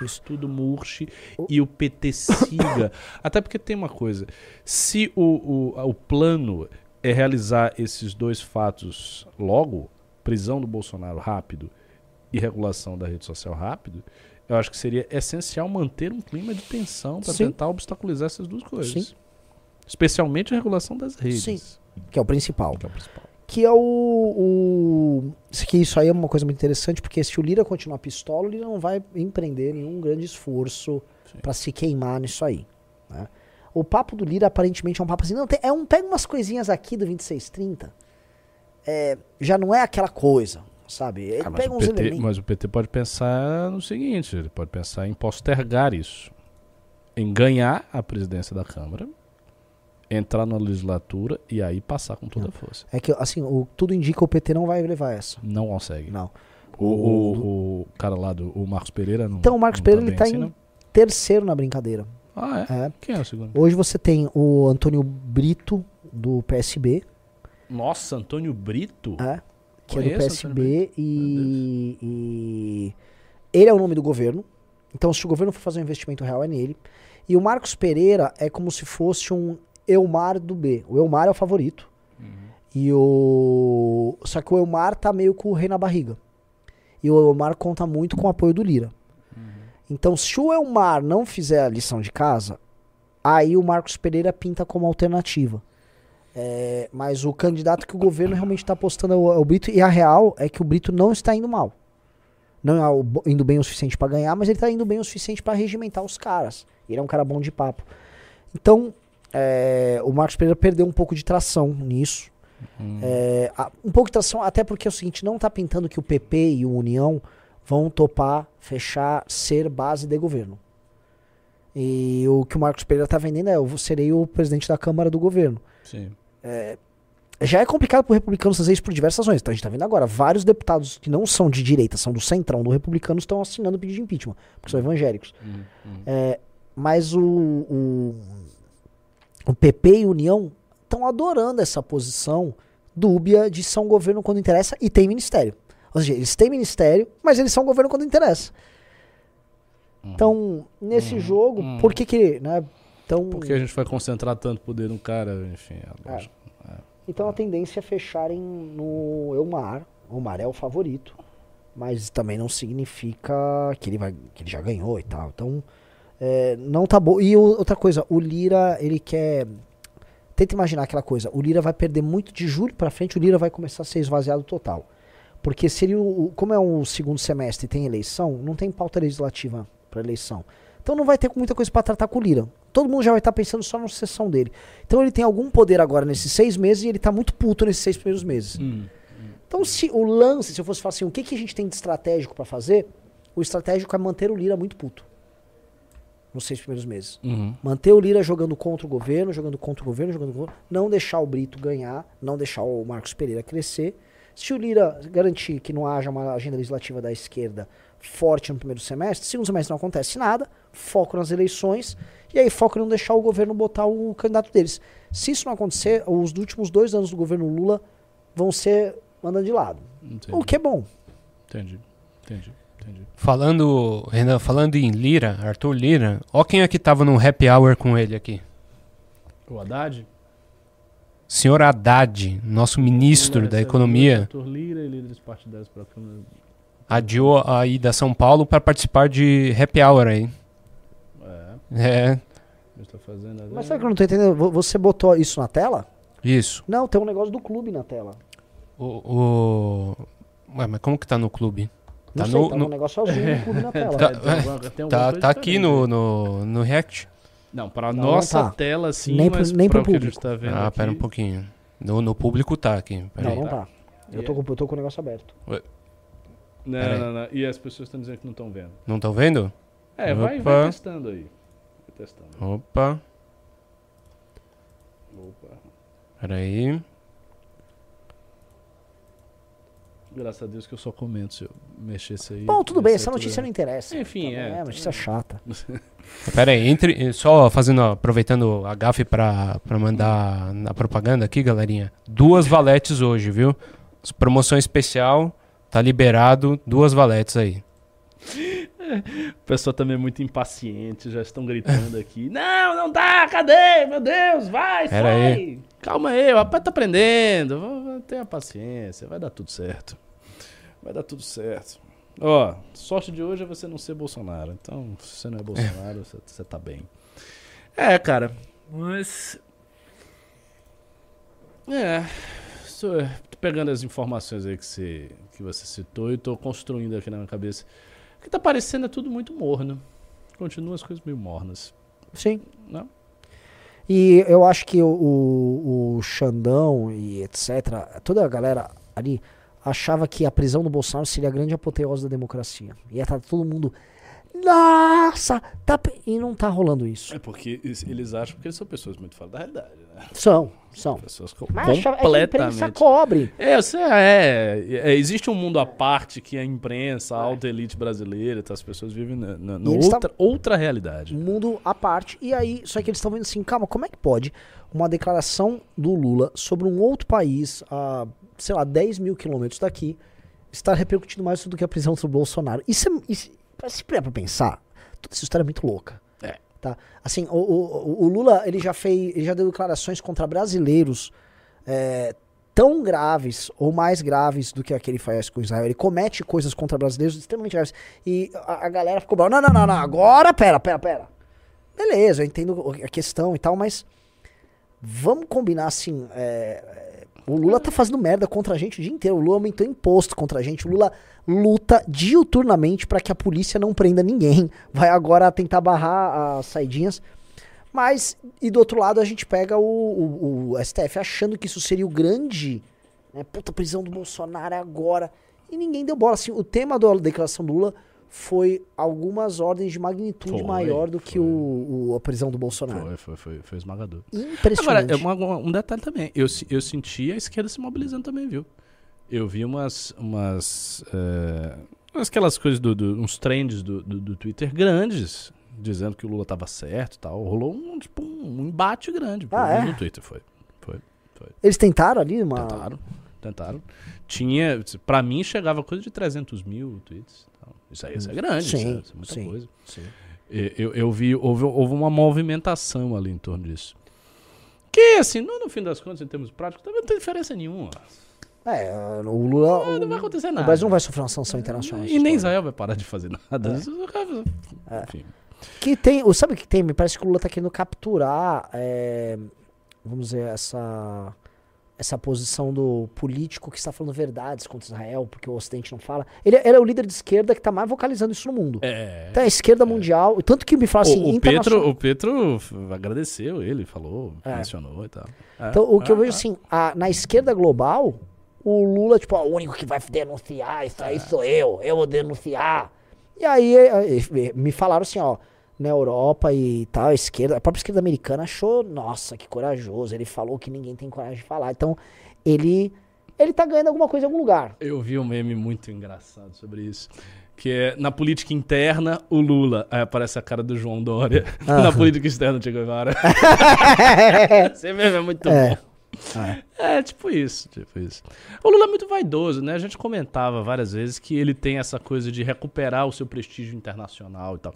Speaker 1: Isso.
Speaker 2: tudo murche e o PT siga. Até porque tem uma coisa, se o, o, o plano é realizar esses dois fatos logo, prisão do Bolsonaro rápido e regulação da rede social rápido, eu acho que seria essencial manter um clima de tensão para tentar obstaculizar essas duas coisas.
Speaker 1: Sim.
Speaker 2: Especialmente a regulação das redes.
Speaker 1: Sim. Que é o principal.
Speaker 2: Que é o principal.
Speaker 1: Que é o, o. isso Que isso aí é uma coisa muito interessante, porque se o Lira continuar pistola, o Lira não vai empreender nenhum grande esforço pra se queimar nisso aí. né? O papo do Lira aparentemente é um papo assim, não, tem- é um pega umas coisinhas aqui do 2630. É, já não é aquela coisa, sabe? Ele
Speaker 2: Ah, mas,
Speaker 1: pega
Speaker 2: o PT,
Speaker 1: elementos.
Speaker 2: mas o PT pode pensar no seguinte: ele pode pensar em postergar isso, em ganhar a presidência da Câmara, entrar na legislatura e aí passar com toda a força.
Speaker 1: É que, assim, o, tudo indica que o PT não vai levar essa.
Speaker 2: Não consegue.
Speaker 1: Não.
Speaker 2: O, o, o cara lá do o Marcos Pereira não.
Speaker 1: Então, o Marcos
Speaker 2: não
Speaker 1: Pereira,
Speaker 2: bem
Speaker 1: ele tá
Speaker 2: assim,
Speaker 1: em
Speaker 2: não?
Speaker 1: terceiro na brincadeira.
Speaker 2: Ah, é?
Speaker 1: É.
Speaker 2: Quem é o segundo?
Speaker 1: Hoje você tem o Antônio Brito, do PSB,
Speaker 2: Nossa, Antônio Brito?
Speaker 1: é, que é do PSB, e, e ele é o nome do governo. Então, se o governo for fazer um investimento real, é nele. E o Marcos Pereira é como se fosse um Elmar do B. O Elmar é o favorito.
Speaker 2: Uhum.
Speaker 1: E o. Só que o Elmar tá meio com o rei na barriga. E o Elmar conta muito com o apoio do Lira. Então, se o Elmar não fizer a lição de casa, aí o Marcos Pereira pinta como alternativa. É, mas o candidato que o governo realmente está apostando é o, é o Brito, e a real é que o Brito não está indo mal. Não é indo bem o suficiente para ganhar, mas ele está indo bem o suficiente para regimentar os caras. Ele é um cara bom de papo. Então, é, o Marcos Pereira perdeu um pouco de tração nisso. É, a- um pouco de tração, até porque é o seguinte, não tá pintando que o PP e o União vão topar, fechar, ser base de governo. E o que o Marcos Pereira tá vendendo é, eu serei o presidente da Câmara do governo.
Speaker 2: Sim.
Speaker 1: Já é complicado pro republicano fazer isso por diversas razões. Então a gente tá vendo agora, vários deputados que não são de direita, são do centrão, do republicano, estão assinando pedido de impeachment, porque são evangélicos.
Speaker 2: Uhum, uhum.
Speaker 1: É, mas o, o, o PP e União estão adorando essa posição dúbia de são governo quando interessa e tem ministério. Ou seja, eles têm ministério, mas eles são governo quando interessa. Então, nesse
Speaker 2: Uhum.
Speaker 1: jogo,
Speaker 2: Uhum.
Speaker 1: por que que, né? Então,
Speaker 2: Porque a gente vai concentrar tanto poder no cara, enfim.
Speaker 1: É.
Speaker 2: agora-
Speaker 1: então a tendência é fecharem no Elmar. O Elmar é o favorito, mas também não significa que ele vai, que ele já ganhou e tal. Então, é, não tá bom. E o- outra coisa, o Lira, ele quer Tenta imaginar aquela coisa, o Lira vai perder muito de julho pra frente, o Lira vai começar a ser esvaziado total. Porque seria o, o- como é um segundo semestre e tem eleição, não tem pauta legislativa pra eleição. Então não vai ter muita coisa pra tratar com o Lira. Todo mundo já vai estar pensando só na sucessão dele. Então ele tem algum poder agora nesses seis meses e ele tá muito puto nesses seis primeiros meses.
Speaker 2: Hum.
Speaker 1: Então se o lance, se eu fosse falar assim, o que, que a gente tem de estratégico pra fazer? O estratégico é manter o Lira muito puto. Nos seis primeiros meses.
Speaker 2: Uhum.
Speaker 1: Manter o Lira jogando contra o governo, jogando contra o governo, jogando contra o governo. Não deixar o Brito ganhar, não deixar o Marcos Pereira crescer. Se o Lira garantir que não haja uma agenda legislativa da esquerda forte no primeiro semestre, segundo semestre não acontece nada, foco nas eleições, e aí foco em não deixar o governo botar o candidato deles. Se isso não acontecer, os últimos dois anos do governo Lula vão ser mandando de lado.
Speaker 2: Entendi.
Speaker 1: O que é bom.
Speaker 2: Entendi. Entendi. Entendi.
Speaker 3: Falando, Renan, falando em Lira, Arthur Lira, ó quem é que tava no happy hour com ele aqui.
Speaker 2: O Haddad?
Speaker 3: Senhor Haddad, nosso ministro da Economia,
Speaker 2: Arthur Lira e líderes partidários para a Câmara.
Speaker 3: adiou a ida a São Paulo para participar de happy hour aí.
Speaker 2: É,
Speaker 3: É,
Speaker 2: fazendo.
Speaker 1: Mas sabe que eu não tô entendendo? Vo- Você botou isso na tela?
Speaker 3: isso.
Speaker 1: Não, tem um negócio do clube na tela.
Speaker 3: O, o... Ué, mas como que tá no clube?
Speaker 1: Não
Speaker 3: Tá
Speaker 1: sei,
Speaker 3: no-
Speaker 1: tá
Speaker 3: no-
Speaker 1: um negócio azul clube na tela.
Speaker 3: Tá-
Speaker 2: alguma- alguma
Speaker 3: Tá, tá aqui no,
Speaker 2: aí.
Speaker 3: no, no React?
Speaker 2: Não, para
Speaker 1: Não,
Speaker 2: nossa
Speaker 1: não tá.
Speaker 2: tela sim,
Speaker 1: Nem pro-
Speaker 2: mas
Speaker 1: nem
Speaker 2: para
Speaker 1: pro
Speaker 2: o que a gente
Speaker 1: público.
Speaker 2: tá vendo
Speaker 3: Ah,
Speaker 2: aqui.
Speaker 3: pera um pouquinho. No, no público tá aqui. Pera
Speaker 1: Não,
Speaker 3: aí.
Speaker 1: não tá. Eu tô, com, eu tô com o negócio aberto.
Speaker 2: Não,
Speaker 3: Pera aí.
Speaker 2: não, não. E as pessoas estão dizendo que não estão vendo.
Speaker 3: Não estão vendo?
Speaker 2: É, vai, vai testando aí. Vai testando.
Speaker 3: Opa,
Speaker 2: Opa.
Speaker 3: pera aí.
Speaker 2: Graças a Deus que eu só comento se eu mexesse aí.
Speaker 1: Bom, tudo bem, essa notícia
Speaker 2: tudo
Speaker 1: não interessa.
Speaker 2: Enfim,
Speaker 1: Tá
Speaker 2: é, tá
Speaker 1: notícia chata.
Speaker 3: Pera aí, entre, só fazendo, aproveitando a gafe pra, pra mandar na propaganda aqui, galerinha. Duas valetes hoje, viu? Promoção especial, tá liberado, duas valetes aí.
Speaker 2: O pessoal também é muito impaciente, já estão gritando aqui. Não, não dá, cadê? Meu Deus, vai,
Speaker 3: Pera
Speaker 2: sai.
Speaker 3: aí.
Speaker 2: Calma aí, o rapaz tá aprendendo. Tenha paciência, vai dar tudo certo. Vai dar tudo certo. Ó, sorte de hoje é você não ser Bolsonaro. Então, se você não é Bolsonaro, você, você tá bem. É, cara, mas. É. Tô pegando as informações aí que você, que você citou e tô construindo aqui na minha cabeça. O que tá parecendo é tudo muito morno. Continua as coisas meio mornas.
Speaker 1: Sim.
Speaker 2: Não?
Speaker 1: E eu acho que o, o, o Xandão e etc., toda a galera ali achava que a prisão do Bolsonaro seria a grande apoteose da democracia. Ia estar todo mundo. Nossa! Tá... pe-" E não tá rolando isso.
Speaker 2: É porque eles- acham que eles são pessoas muito fora da realidade, né?
Speaker 1: São, são.
Speaker 2: Pessoas co-
Speaker 1: Mas é que a imprensa
Speaker 2: completamente.
Speaker 1: cobre.
Speaker 2: É, você é, é, existe um mundo à parte que a imprensa, a alta elite brasileira, tá, as pessoas vivem na, na- outra, outra realidade.
Speaker 1: Um mundo à parte. E aí, só que eles estão vendo assim, calma, como é que pode uma declaração do Lula sobre um outro país, a, sei lá, 10 mil quilômetros daqui, estar repercutindo mais do que a prisão do Bolsonaro? Isso é. Isso, se parar pra pensar, toda essa história é muito louca.
Speaker 2: É.
Speaker 1: Tá? Assim, o, o, o Lula, ele já fez. Ele já deu declarações contra brasileiros. é, tão graves ou mais graves do que a que ele faz com Israel. Ele comete coisas contra brasileiros extremamente graves. E a, a galera ficou, não, não, não, não, agora, pera, pera, pera. Beleza, eu entendo a questão e tal, mas vamos combinar assim. é, o Lula tá fazendo merda contra a gente o dia inteiro. O Lula aumentou imposto contra a gente. O Lula luta diuturnamente para que a polícia não prenda ninguém. Vai agora tentar barrar as saidinhas. Mas, e do outro lado, a gente pega o, o- o STF achando que isso seria o grande. Né, puta, prisão do Bolsonaro agora. E ninguém deu bola. Assim, o tema da declaração do Lula foi algumas ordens de magnitude
Speaker 2: Foi,
Speaker 1: maior do que
Speaker 2: foi.
Speaker 1: o, o- a prisão do Bolsonaro.
Speaker 2: Foi, foi, foi, foi esmagador.
Speaker 1: Impressionante.
Speaker 2: Agora, é uma- um detalhe também. Eu, eu senti a esquerda se mobilizando também, viu? Eu vi umas. umas é, aquelas coisas, do, do- uns trends do, do, do Twitter grandes, dizendo que o Lula tava certo e tal. Rolou um, tipo, um embate grande
Speaker 1: Ah, é?
Speaker 2: no Twitter, foi.
Speaker 1: Eles tentaram ali uma.
Speaker 2: Tentaram, tentaram. Tinha, pra mim chegava coisa de 300 mil tweets. Então, Isso aí isso é grande, é-
Speaker 1: Sim,
Speaker 2: isso é muita
Speaker 1: sim.
Speaker 2: coisa.
Speaker 1: Sim.
Speaker 2: Eu, eu vi, houve, houve uma movimentação ali em torno disso. Que, assim, no, no fim das contas, em termos práticos, também não tem diferença nenhuma.
Speaker 1: É, o Lula.
Speaker 2: Não,
Speaker 1: o,
Speaker 2: não vai acontecer
Speaker 1: o
Speaker 2: nada.
Speaker 1: Brasil não vai sofrer uma sanção internacional.
Speaker 2: E nem. Israel vai parar de fazer nada.
Speaker 1: É.
Speaker 2: Enfim.
Speaker 1: Que tem. o- Sabe o que tem? Me parece que o Lula tá querendo capturar. é, vamos dizer, essa. Essa posição do político que está falando verdades contra Israel, porque o Ocidente não fala. Ele, ele é o líder de esquerda que tá mais vocalizando isso no mundo.
Speaker 2: É.
Speaker 1: Então a esquerda mundial. Tanto que me fala assim.
Speaker 2: o, o,
Speaker 1: internacional-
Speaker 2: Petro, o Petro agradeceu ele, falou,
Speaker 1: É.
Speaker 2: mencionou e tal. É,
Speaker 1: Então, o que eu
Speaker 2: é,
Speaker 1: vejo
Speaker 2: é.
Speaker 1: assim, a- na esquerda global, o Lula, tipo, ó, o único que vai denunciar, isso aí sou eu, eu vou denunciar. E aí me falaram assim, ó, na Europa e tal, a esquerda, a própria esquerda americana achou, nossa, que corajoso. Ele falou que ninguém tem coragem de falar. Então, ele ele tá ganhando alguma coisa em algum lugar.
Speaker 2: Eu vi um meme muito engraçado sobre isso. Que é na política interna, o Lula. Aí aparece a cara do João Dória.
Speaker 1: Ah.
Speaker 2: na política externa, o Che Guevara. Esse meme é muito
Speaker 1: É.
Speaker 2: bom. É, tipo isso, tipo isso. O Lula é muito vaidoso, né? A gente comentava várias vezes que ele tem essa coisa de recuperar o seu prestígio internacional e tal.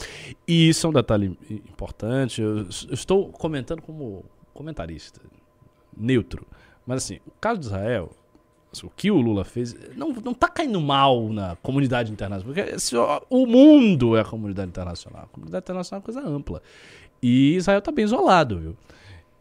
Speaker 2: E isso é um detalhe importante. Eu, eu estou comentando como comentarista, neutro. Mas assim, o caso de Israel, assim, o que o Lula fez, não, não tá caindo mal na comunidade internacional. Porque assim, o mundo é a comunidade internacional. A comunidade internacional é uma coisa ampla. E Israel tá bem isolado, viu?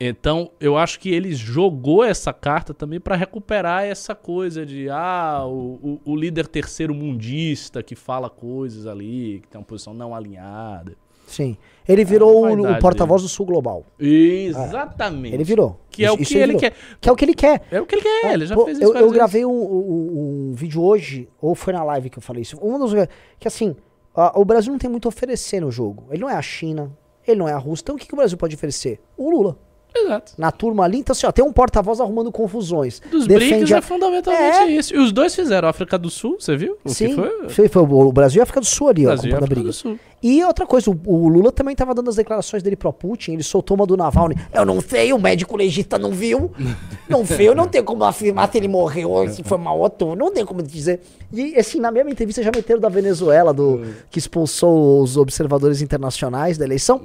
Speaker 2: Então, eu acho que ele jogou essa carta também para recuperar essa coisa de ah, o, o, o líder terceiro mundista que fala coisas ali, que tem uma posição não alinhada.
Speaker 1: Sim. Ele virou
Speaker 2: a
Speaker 1: o- porta-voz do Sul Global.
Speaker 2: Exatamente.
Speaker 1: Ele virou.
Speaker 2: Que é o
Speaker 1: Isso-
Speaker 2: que ele
Speaker 1: virou.
Speaker 2: quer.
Speaker 1: Que é o que ele quer.
Speaker 2: É o que ele quer, ele já
Speaker 1: Pô,
Speaker 2: fez isso
Speaker 1: eu, eu gravei um, um- um vídeo hoje, ou foi na live que eu falei isso. Um dos que assim, a- o Brasil não tem muito a oferecer no jogo. Ele não é a China, ele não é a Rússia. Então o que, que o Brasil pode oferecer? O Lula.
Speaker 2: Exato.
Speaker 1: Na turma ali, então assim, ó, tem um porta-voz arrumando confusões.
Speaker 2: Dos BRICS
Speaker 1: a-
Speaker 2: é fundamentalmente
Speaker 1: É.
Speaker 2: isso. E os dois fizeram. A África do Sul, você viu? O
Speaker 1: Sim,
Speaker 2: foi?
Speaker 1: foi, o Brasil e a África do Sul ali, ó,
Speaker 2: Brasil e
Speaker 1: comprando a briga. E outra coisa, o, o Lula também tava dando as declarações dele pro Putin, ele soltou uma do Navalny. Eu não sei, o médico legista não viu. Não viu, não tem como afirmar se ele morreu ou se foi mal outro, não tem como dizer. E assim, na mesma entrevista já meteram da Venezuela, do, que expulsou os observadores internacionais da eleição.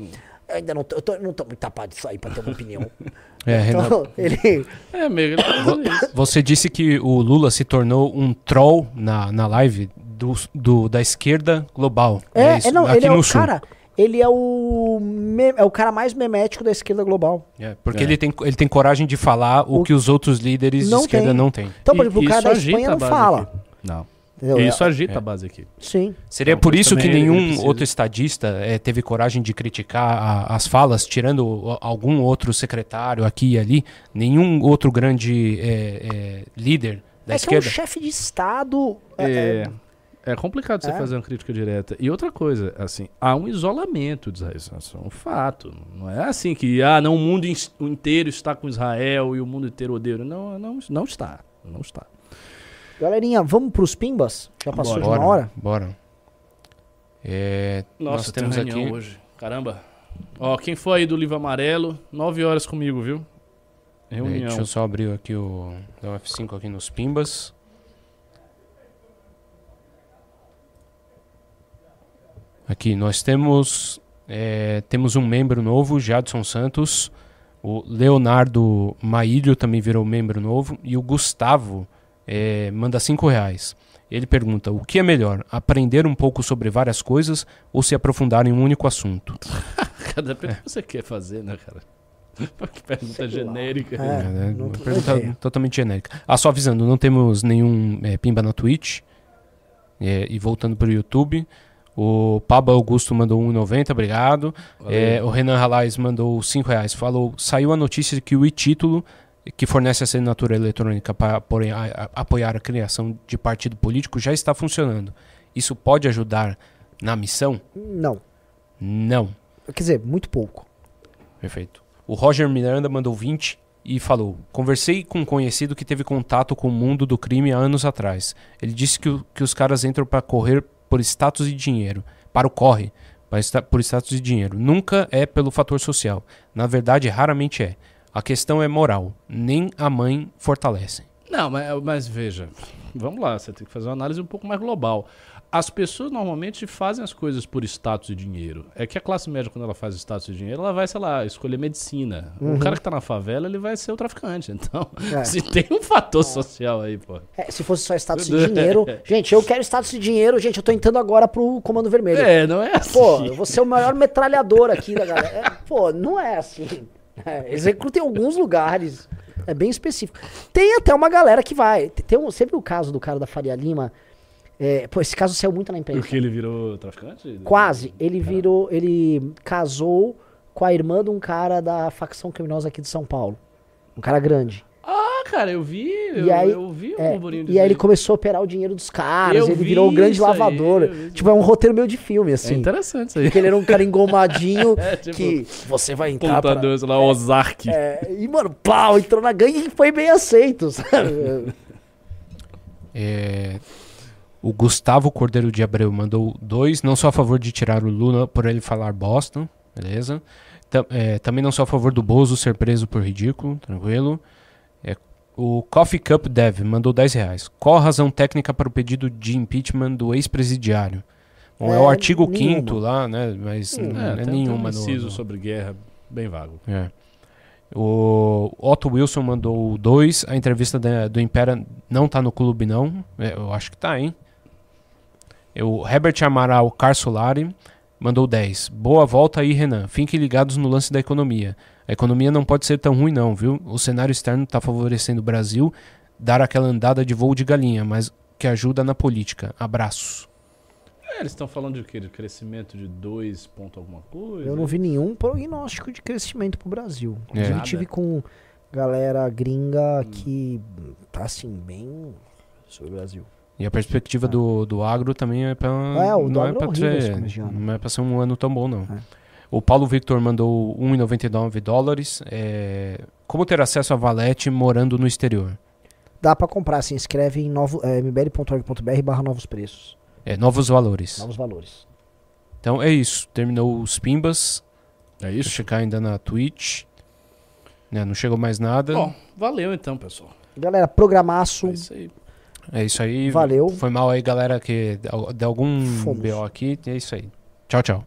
Speaker 1: Eu ainda não tô, eu tô- não tô muito tapado disso aí pra ter uma opinião.
Speaker 3: É, Renato,
Speaker 1: Então, ele...
Speaker 2: É, ele tá.
Speaker 3: Você disse que o Lula se tornou um troll na, na live do, do- da esquerda global.
Speaker 1: É,
Speaker 3: isso?
Speaker 1: é, não,
Speaker 3: Aqui
Speaker 1: ele é o
Speaker 3: Sul.
Speaker 1: cara... Ele é o, é o cara mais memético da esquerda global.
Speaker 3: É, porque
Speaker 2: É.
Speaker 3: Ele, tem, ele tem coragem de falar o,
Speaker 1: O-
Speaker 3: que os outros líderes
Speaker 1: Não
Speaker 3: de esquerda
Speaker 1: tem.
Speaker 3: não têm.
Speaker 1: Então, por exemplo, o cara da Espanha não fala.
Speaker 2: aqui. Não.
Speaker 1: Entendeu?
Speaker 2: Isso
Speaker 1: É-
Speaker 2: agita
Speaker 3: é.
Speaker 2: a base aqui.
Speaker 1: Sim.
Speaker 3: Seria
Speaker 2: Então,
Speaker 3: por isso que
Speaker 2: ele
Speaker 3: nenhum outro estadista eh, teve coragem de criticar a- as falas, tirando algum outro secretário aqui e ali, nenhum outro grande eh, eh, líder da
Speaker 1: é que é um
Speaker 3: esquerda.
Speaker 1: chefe de Estado. é,
Speaker 2: É, é complicado você
Speaker 1: É.
Speaker 2: fazer uma crítica direta. E outra coisa, assim, há um isolamento de Israel. Isso é um fato. Não é assim que ah, não, o mundo in- inteiro está com Israel e o mundo inteiro odeia. Não, não, não está. Não está.
Speaker 1: Galerinha, vamos pros pimbas? Já passou
Speaker 2: Bora.
Speaker 1: de uma hora?
Speaker 3: Bora. Eh,
Speaker 2: Nossa,
Speaker 3: nós
Speaker 2: temos
Speaker 3: aqui.
Speaker 2: hoje. Caramba. Ó, quem foi aí do livro amarelo, nove horas comigo, viu? Reunião.
Speaker 3: deixa eu só abrir aqui o, dar um F5 aqui nos Pimbas. Aqui nós temos eh, temos um membro novo, Jadson Santos. O Leonardo Maílio também virou membro novo e o Gustavo eh, manda cinco reais. Ele pergunta: o que é melhor, aprender um pouco sobre várias coisas ou se aprofundar em um único assunto?
Speaker 2: Cada vez que você quer fazer, né, cara? que pergunta genérica.
Speaker 1: É,
Speaker 3: É, né?
Speaker 1: não-
Speaker 3: pergunta
Speaker 1: ideia.
Speaker 3: totalmente genérica. Ah, só avisando, não temos nenhum eh, Pimba na Twitch. Eh, e voltando para o YouTube, O Pablo Augusto mandou 1,90, obrigado. É, o Renan Ralais mandou 5 reais. Falou, saiu a notícia de que o e-título, que fornece assinatura eletrônica para apoiar a criação de partido político, já está funcionando. Isso pode ajudar na missão?
Speaker 1: Não.
Speaker 3: Não.
Speaker 1: Quer dizer, muito pouco.
Speaker 3: Perfeito. O Roger Miranda mandou 20 e falou: Conversei com um conhecido que teve contato com o mundo do crime há anos atrás. Ele disse que, o- que os caras entram para correr por status e dinheiro. Para o corre, por status e dinheiro. Nunca é pelo fator social. Na verdade, raramente é. A questão é moral. Nem a mãe fortalece.
Speaker 2: Não, mas, mas veja, vamos lá, você tem que fazer uma análise um pouco mais global. As pessoas normalmente fazem as coisas por status e dinheiro. É que a classe média, quando ela faz status e dinheiro, ela vai, sei lá, escolher medicina. O cara que tá na favela, ele vai ser o traficante. Então,
Speaker 1: É.
Speaker 2: se tem um fator social aí, pô.
Speaker 1: É, se fosse só status de dinheiro. Gente, eu quero status de dinheiro, gente. Eu tô entrando agora pro Comando Vermelho.
Speaker 2: É, não é assim.
Speaker 1: Pô, eu vou ser o maior metralhador aqui da galera. É, pô, não é assim. É, eles recrutam em alguns lugares. É bem específico. Tem até uma galera que vai. Tem um, sempre o caso do cara da Faria Lima. É, pô, esse caso saiu muito na imprensa.
Speaker 2: Porque ele virou traficante?
Speaker 1: Quase. Ele virou. Ele casou com a irmã de um cara da facção criminosa aqui de São Paulo. Um cara grande.
Speaker 2: Cara, eu vi. Eu,
Speaker 1: E aí-
Speaker 2: eu vi um
Speaker 1: É,
Speaker 2: burburinho
Speaker 1: e aí ele começou a operar o dinheiro dos caras.
Speaker 2: Eu
Speaker 1: ele
Speaker 2: vi
Speaker 1: virou o grande
Speaker 2: aí,
Speaker 1: lavador.
Speaker 2: vi
Speaker 1: tipo, é um roteiro meio de filme,
Speaker 2: É
Speaker 1: assim.
Speaker 2: interessante isso aí.
Speaker 1: Porque ele era um cara engomadinho
Speaker 2: É, tipo,
Speaker 1: que você vai entrar pra...
Speaker 2: Pontador, sei lá, Ozark.
Speaker 1: É, e, mano, pau, entrou na gangue e foi bem aceito, sabe?
Speaker 3: É, o Gustavo Cordeiro de Abreu mandou dois. Não sou a favor de tirar o Lula por ele falar Boston, beleza? Tam- é, também não sou a favor do Bozo ser preso por ridículo, tranquilo. É, o Coffee Cup Dev mandou 10 reais. Qual a razão técnica para o pedido de impeachment do ex-presidiário? Bom, é, o
Speaker 1: É,
Speaker 3: artigo
Speaker 1: nenhuma.
Speaker 3: 5 lá, né? Mas
Speaker 1: Hum,
Speaker 3: não
Speaker 2: É,
Speaker 3: é,
Speaker 2: tem, tem
Speaker 3: nenhuma
Speaker 2: um
Speaker 3: no-
Speaker 2: sobre guerra bem vago.
Speaker 3: é. O Otto Wilson mandou dois. A entrevista da- do Impera não tá no clube, não. É, eu acho que tá, hein? O Herbert Amaral Carsolari mandou 10. Boa volta aí, Renan. Fiquem ligados no lance da economia. A economia não pode ser tão ruim, não, viu? O cenário externo tá favorecendo o Brasil dar aquela andada de voo de galinha, mas que ajuda na política. Abraços.
Speaker 2: É, eles estão falando de quê? De crescimento de 2 ponto alguma coisa?
Speaker 1: Eu não vi nenhum prognóstico de crescimento pro Brasil.
Speaker 3: É.
Speaker 1: Inclusive,
Speaker 2: Nada.
Speaker 1: tive com galera gringa que tá, assim, bem sobre o Brasil.
Speaker 3: E a perspectiva do, do agro também é pra.
Speaker 1: É, o do
Speaker 3: não, é
Speaker 1: agro é
Speaker 3: ser,
Speaker 1: ano.
Speaker 3: não é pra ser um ano tão bom, não. O Paulo Victor mandou 1,99 dólares. É, como ter acesso a Valete morando no exterior?
Speaker 1: Dá pra comprar, se inscreve em novo, é, mbl.org.br barra novos preços,
Speaker 3: É, novos valores.
Speaker 1: novos valores.
Speaker 3: Então é isso. Terminou os Pimbas.
Speaker 2: É isso?
Speaker 3: checar ainda na Twitch. Né, não chegou mais nada.
Speaker 2: Bom, valeu então, pessoal.
Speaker 1: Galera, programaço,
Speaker 2: É isso aí.
Speaker 3: É isso aí.
Speaker 1: valeu.
Speaker 3: Foi mal aí, galera, que de algum
Speaker 1: Fomos.
Speaker 3: BO aqui. É isso aí. Tchau, tchau.